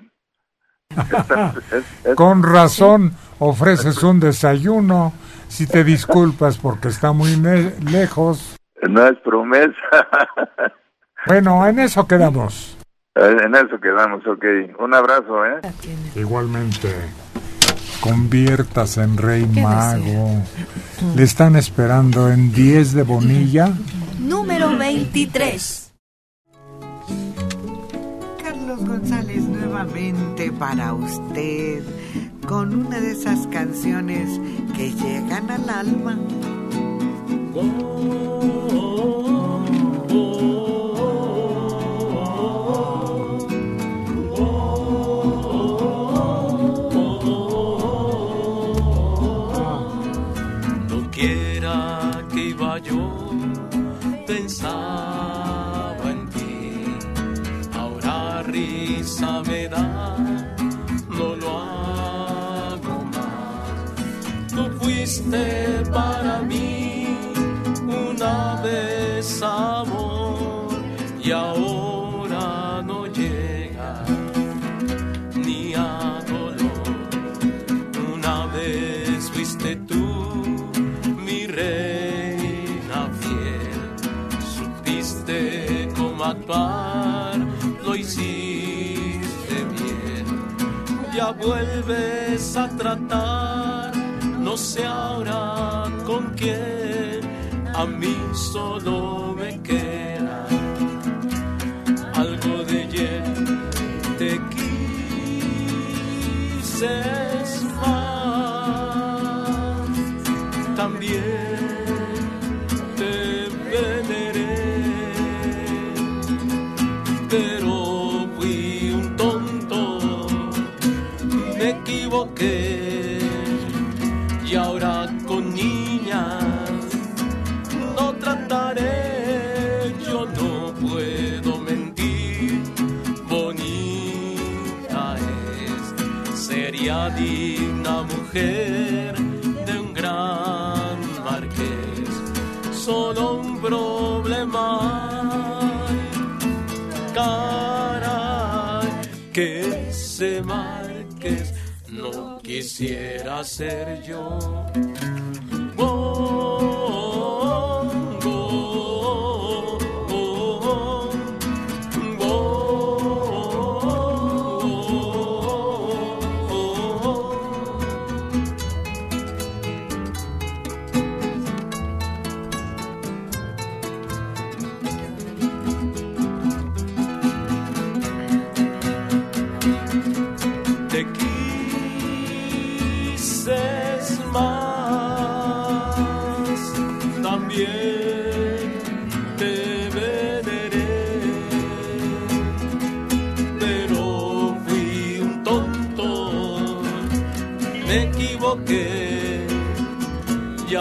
[laughs] Con razón ofreces un desayuno. Si te disculpas porque está muy lejos. no es promesa. [laughs] Bueno, en eso quedamos. en eso quedamos, ok. Un abrazo, ¿eh? Igualmente. Conviertas en rey ¿Qué mago. Le están esperando en 10 de Bonilla. Número 23. Carlos González nuevamente para usted con una de esas canciones que llegan al alma. Doquiera no lo hago más. Tú fuiste para mí una vez amor y ahora no llega ni a dolor. Una vez fuiste tú mi reina fiel, supiste cómo actuar, vuelves a tratar, no sé ahora con quién, a mí solo me queda algo de hiel, te quise más, también equivoqué y ahora con niñas no trataré, yo no puedo mentir, bonita es, sería digna mujer de un gran marqués, solo un problema, caray, que marqués no quisiera ser yo. Te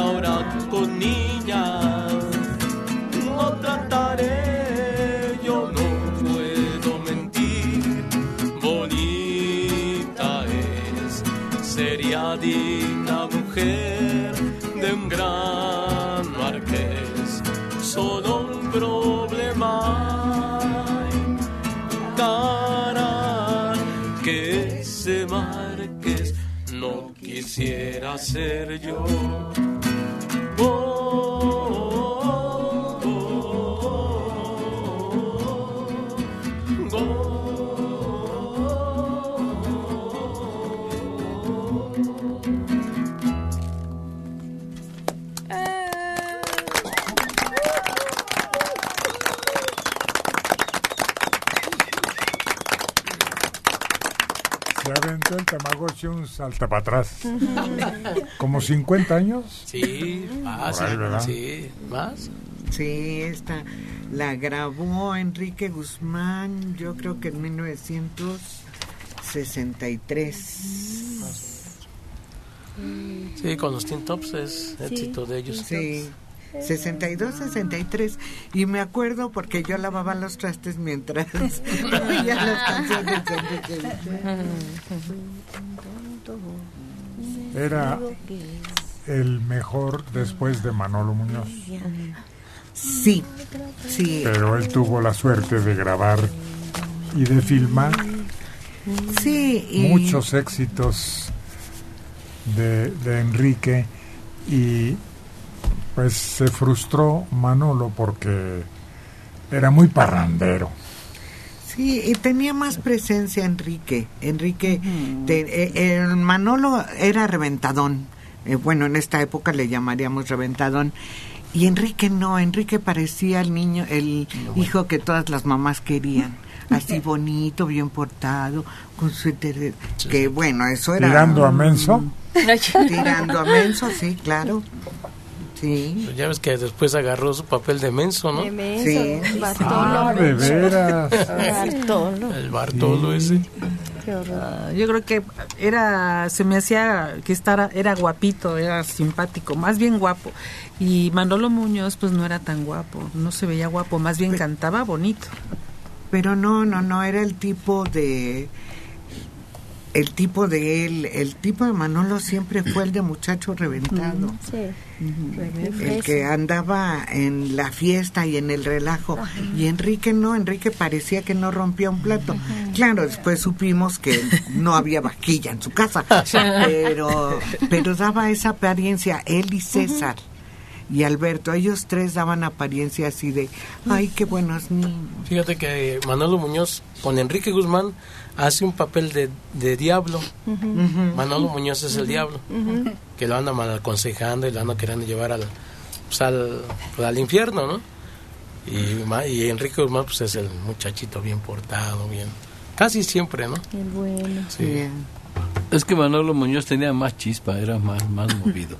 ahora con niñas. No trataré, yo no puedo mentir, bonita es, sería digna mujer de un gran marqués, solo un problema, cara que ese marqués no quisiera ser yo. Salta para atrás. ¿Como 50 años? Sí, más. Ahí, ¿verdad? Sí, más. Sí, esta la grabó Enrique Guzmán, yo creo que en 1963. Sí, con los Teen Tops es éxito de ellos. Sí. 62, 63. Y me acuerdo porque yo lavaba los trastes mientras [laughs] oía las canciones de Enrique Guzmán. [laughs] Era el mejor después de Manolo Muñoz. Sí, sí. Pero él tuvo la suerte de grabar y de filmar Sí, y muchos éxitos de, de Enrique y pues se frustró Manolo porque era muy parrandero. Sí, y tenía más presencia Enrique. Enrique, te- eh, el Manolo era reventadón. Eh, bueno, en esta época le llamaríamos reventadón. Y Enrique no, Enrique parecía el niño, el hijo que todas las mamás querían. Así [laughs] bonito, bien portado, con su... Que bueno, eso era... Tirando a menso. [laughs] Tirando a menso, sí, claro. Sí. Pues Ya ves que después agarró su papel de menso, ¿no? De menso, Sí. Bartolo Ah, de veras. Bartolo. El Bartolo ese. Ah, yo creo que era se me hacía que estara, era guapito era simpático más bien guapo y Manolo Muñoz pues no era tan guapo no se veía guapo más bien cantaba bonito Pero no, no, no, era el tipo de... El tipo de él, el tipo de Manolo siempre fue el de muchacho reventado. El que andaba en la fiesta y en el relajo. Y Enrique no, Enrique parecía que no rompía un plato. Claro, después supimos que no había vaquilla en su casa, pero, pero daba esa apariencia, él y César. y Alberto. Ellos tres daban apariencia así de, ay, qué buenos niños. Fíjate que Manolo Muñoz con Enrique Guzmán hace un papel de, de diablo. Manolo Muñoz es el diablo, que lo anda mal aconsejando y lo anda queriendo llevar al, pues, al, al infierno, ¿no? Y, y Enrique Guzmán pues es el muchachito bien portado, bien... Casi siempre, ¿no? El bueno. Sí. Es que Manolo Muñoz tenía más chispa, era más, más [laughs] movido.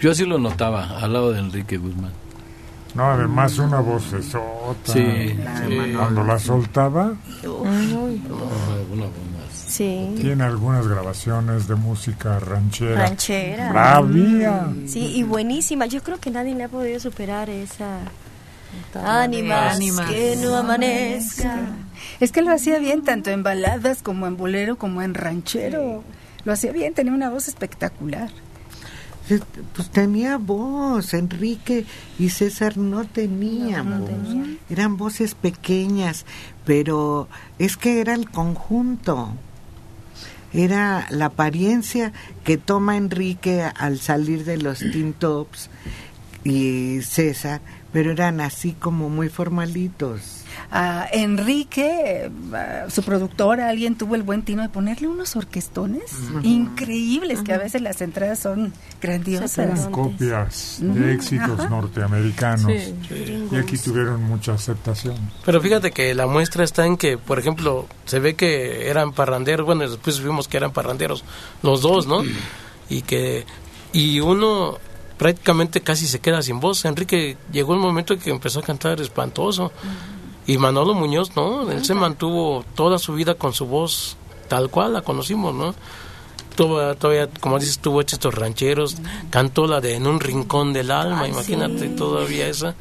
Yo así lo notaba, al lado de Enrique Guzmán. No, además una vocesota. Sí, Cuando la soltaba, Sí. tiene algunas grabaciones de música ranchera. Ranchera. Bravía. Sí, y buenísima. Yo creo que nadie le ha podido superar esa. Ánimas, Ánimas. que no amanezca. Es que lo hacía bien tanto en baladas como en bolero como en ranchero. Lo hacía bien, tenía una voz espectacular. Pues tenía voz, Enrique y César no tenían voz. Eran voces pequeñas, pero es que era el conjunto. Era la apariencia que toma Enrique al salir de los [clears throat] Teen Tops y César, pero eran así como muy formalitos. A Enrique, a su productora, alguien tuvo el buen tino de ponerle unos orquestones increíbles, que a veces las entradas son grandiosas. Eran copias de éxitos norteamericanos. Sí. Y aquí tuvieron mucha aceptación. Pero fíjate que la muestra está en que, por ejemplo, se ve que eran parranderos, bueno, después vimos que eran parranderos los dos, ¿no? Y que y uno prácticamente casi se queda sin voz. Enrique llegó el momento en que empezó a cantar espantoso. Y Manolo Muñoz, ¿no? Él se mantuvo toda su vida con su voz tal cual la conocimos, ¿no? Tuvo- todavía, como dices, tuvo hechos estos rancheros, cantó la de En un rincón del alma, imagínate todavía esa.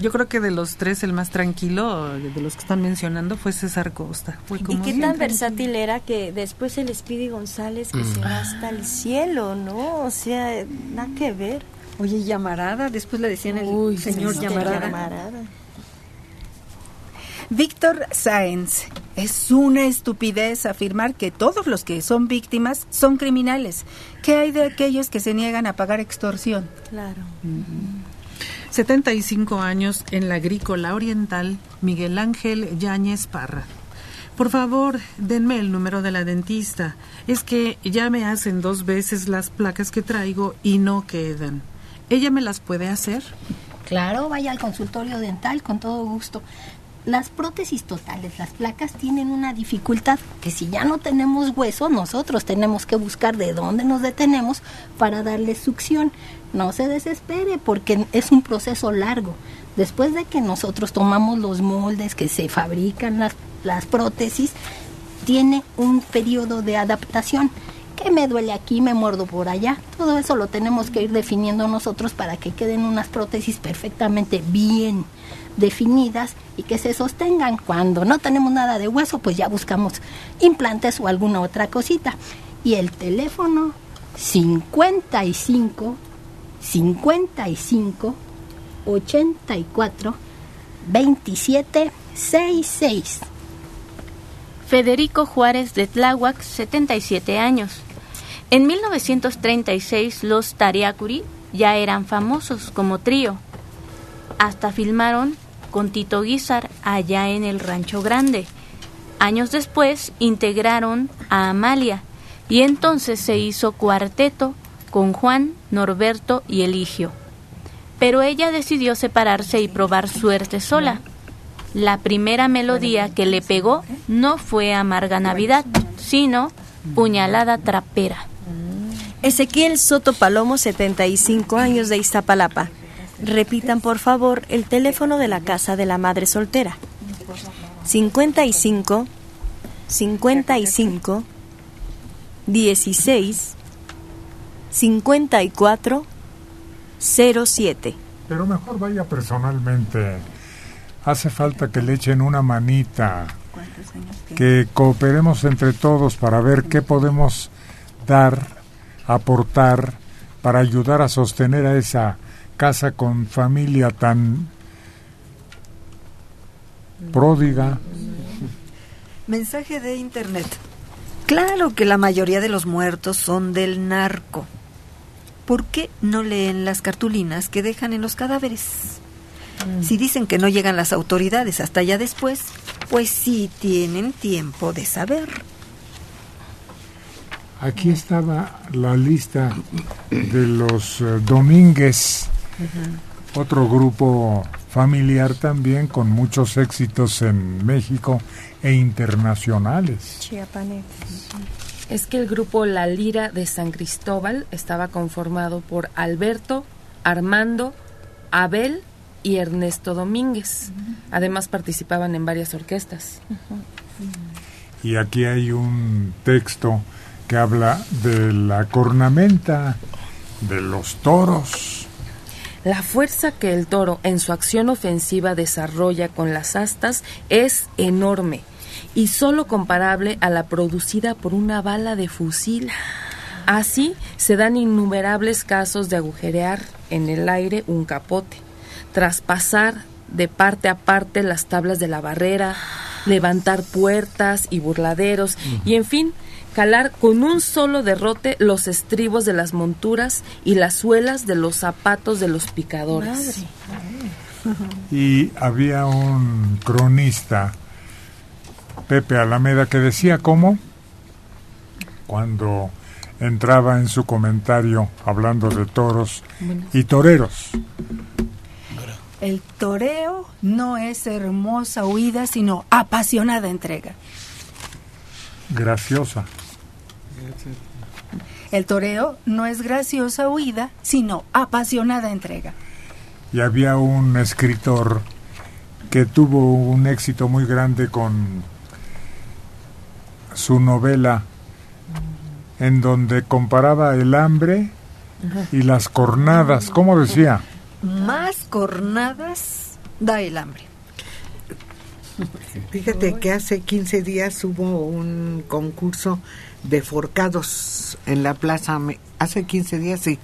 Yo creo que de los tres el más tranquilo, de los que están mencionando, fue César Costa. Fue Y qué tan versátil era que después el Speedy González que se Mm. va hasta el cielo, ¿no? O sea, nada que ver. Oye, llamarada, después le decían el señor sí, llamarada. llamarada. Víctor Sáenz, es una estupidez afirmar que todos los que son víctimas son criminales. ¿Qué hay de aquellos que se niegan a pagar extorsión? Claro. 75 años en la agrícola oriental, Miguel Ángel Yáñez Parra. Por favor, denme el número de la dentista. Es que ya me hacen dos veces las placas que traigo y no quedan. ¿Ella me las puede hacer? Claro, vaya al consultorio dental con todo gusto. Las prótesis totales, las placas tienen una dificultad que si ya no tenemos hueso, nosotros tenemos que buscar de dónde nos detenemos para darle succión. No se desespere porque es un proceso largo. Después de que nosotros tomamos los moldes que se fabrican las, las prótesis, tiene un periodo de adaptación. que me duele aquí, me muerdo por allá. Todo eso lo tenemos que ir definiendo nosotros para que queden unas prótesis perfectamente bien definidas y que se sostengan. Cuando no tenemos nada de hueso, pues ya buscamos implantes o alguna otra cosita. Y el teléfono 55 55 84 27 66. Federico Juárez de Tláhuac, 77 años. En 1936 los Tariacuri ya eran famosos como trío. Hasta filmaron con Tito Guizar allá en el Rancho Grande. Años después integraron a Amalia y entonces se hizo cuarteto con Juan, Norberto y Eligio. Pero ella decidió separarse y probar suerte sola. La primera melodía que le pegó no fue Amarga Navidad, sino Puñalada Trapera. Ezequiel Soto Palomo, 75 años de Iztapalapa. Repitan por favor el teléfono de la casa de la madre soltera. 55 55 16 54 07. Pero mejor vaya personalmente. Hace falta que le echen una manita, que cooperemos entre todos para ver qué podemos dar, aportar, para ayudar a sostener a esa casa con familia tan pródiga. Mensaje de internet. Claro que la mayoría de los muertos son del narco. ¿por qué no leen las cartulinas que dejan en los cadáveres? Mm. Si dicen que no llegan las autoridades hasta ya después, pues sí tienen tiempo de saber. Aquí estaba la lista de los eh, Domínguez, otro grupo familiar también con muchos éxitos en México e internacionales. Es que el grupo La Lira de San Cristóbal estaba conformado por Alberto, Armando, Abel y Ernesto Domínguez. Además participaban en varias orquestas. Y aquí hay un texto que habla de la cornamenta, de los toros. La fuerza que el toro en su acción ofensiva desarrolla con las astas es enorme y solo comparable a la producida por una bala de fusil. Así se dan innumerables casos de agujerear en el aire un capote, traspasar de parte a parte las tablas de la barrera, levantar puertas y burladeros y en fin, calar con un solo derrote los estribos de las monturas y las suelas de los zapatos de los picadores. Y había un cronista, Pepe Alameda, que decía cómo, cuando entraba en su comentario hablando de toros y toreros. El toreo no es hermosa huida, sino apasionada entrega. Graciosa. El toreo no es graciosa huida, sino apasionada entrega. Y había un escritor que tuvo un éxito muy grande con su novela en donde comparaba el hambre y las cornadas. ¿Cómo decía? Más cornadas da el hambre. Fíjate que hace 15 días hubo un concurso de forcados en la Plaza, hace 15 días sí,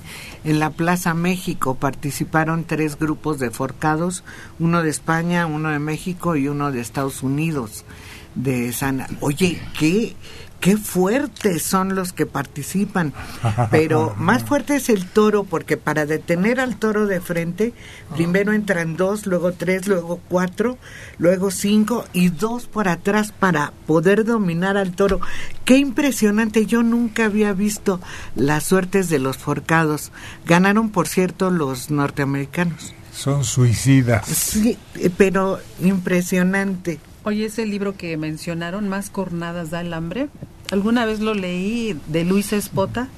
en la Plaza México participaron tres grupos de forcados, uno de España, uno de México y uno de Estados Unidos. De Sana. Oye, qué qué fuertes son los que participan, pero [laughs] más fuerte es el toro porque para detener al toro de frente, primero entran dos, luego tres, luego cuatro, luego cinco y dos por atrás para poder dominar al toro. Qué impresionante, yo nunca había visto las suertes de los forcados. Ganaron, por cierto, los norteamericanos. Son suicidas. Sí, pero impresionante. Oye, ese libro que mencionaron, Más cornadas da el hambre, alguna vez lo leí de Luis Espota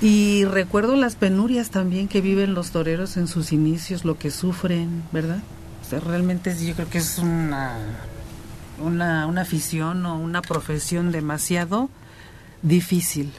y recuerdo las penurias también que viven los toreros en sus inicios, lo que sufren, ¿verdad? O sea, realmente yo creo que es una, una, una afición o una profesión demasiado difícil.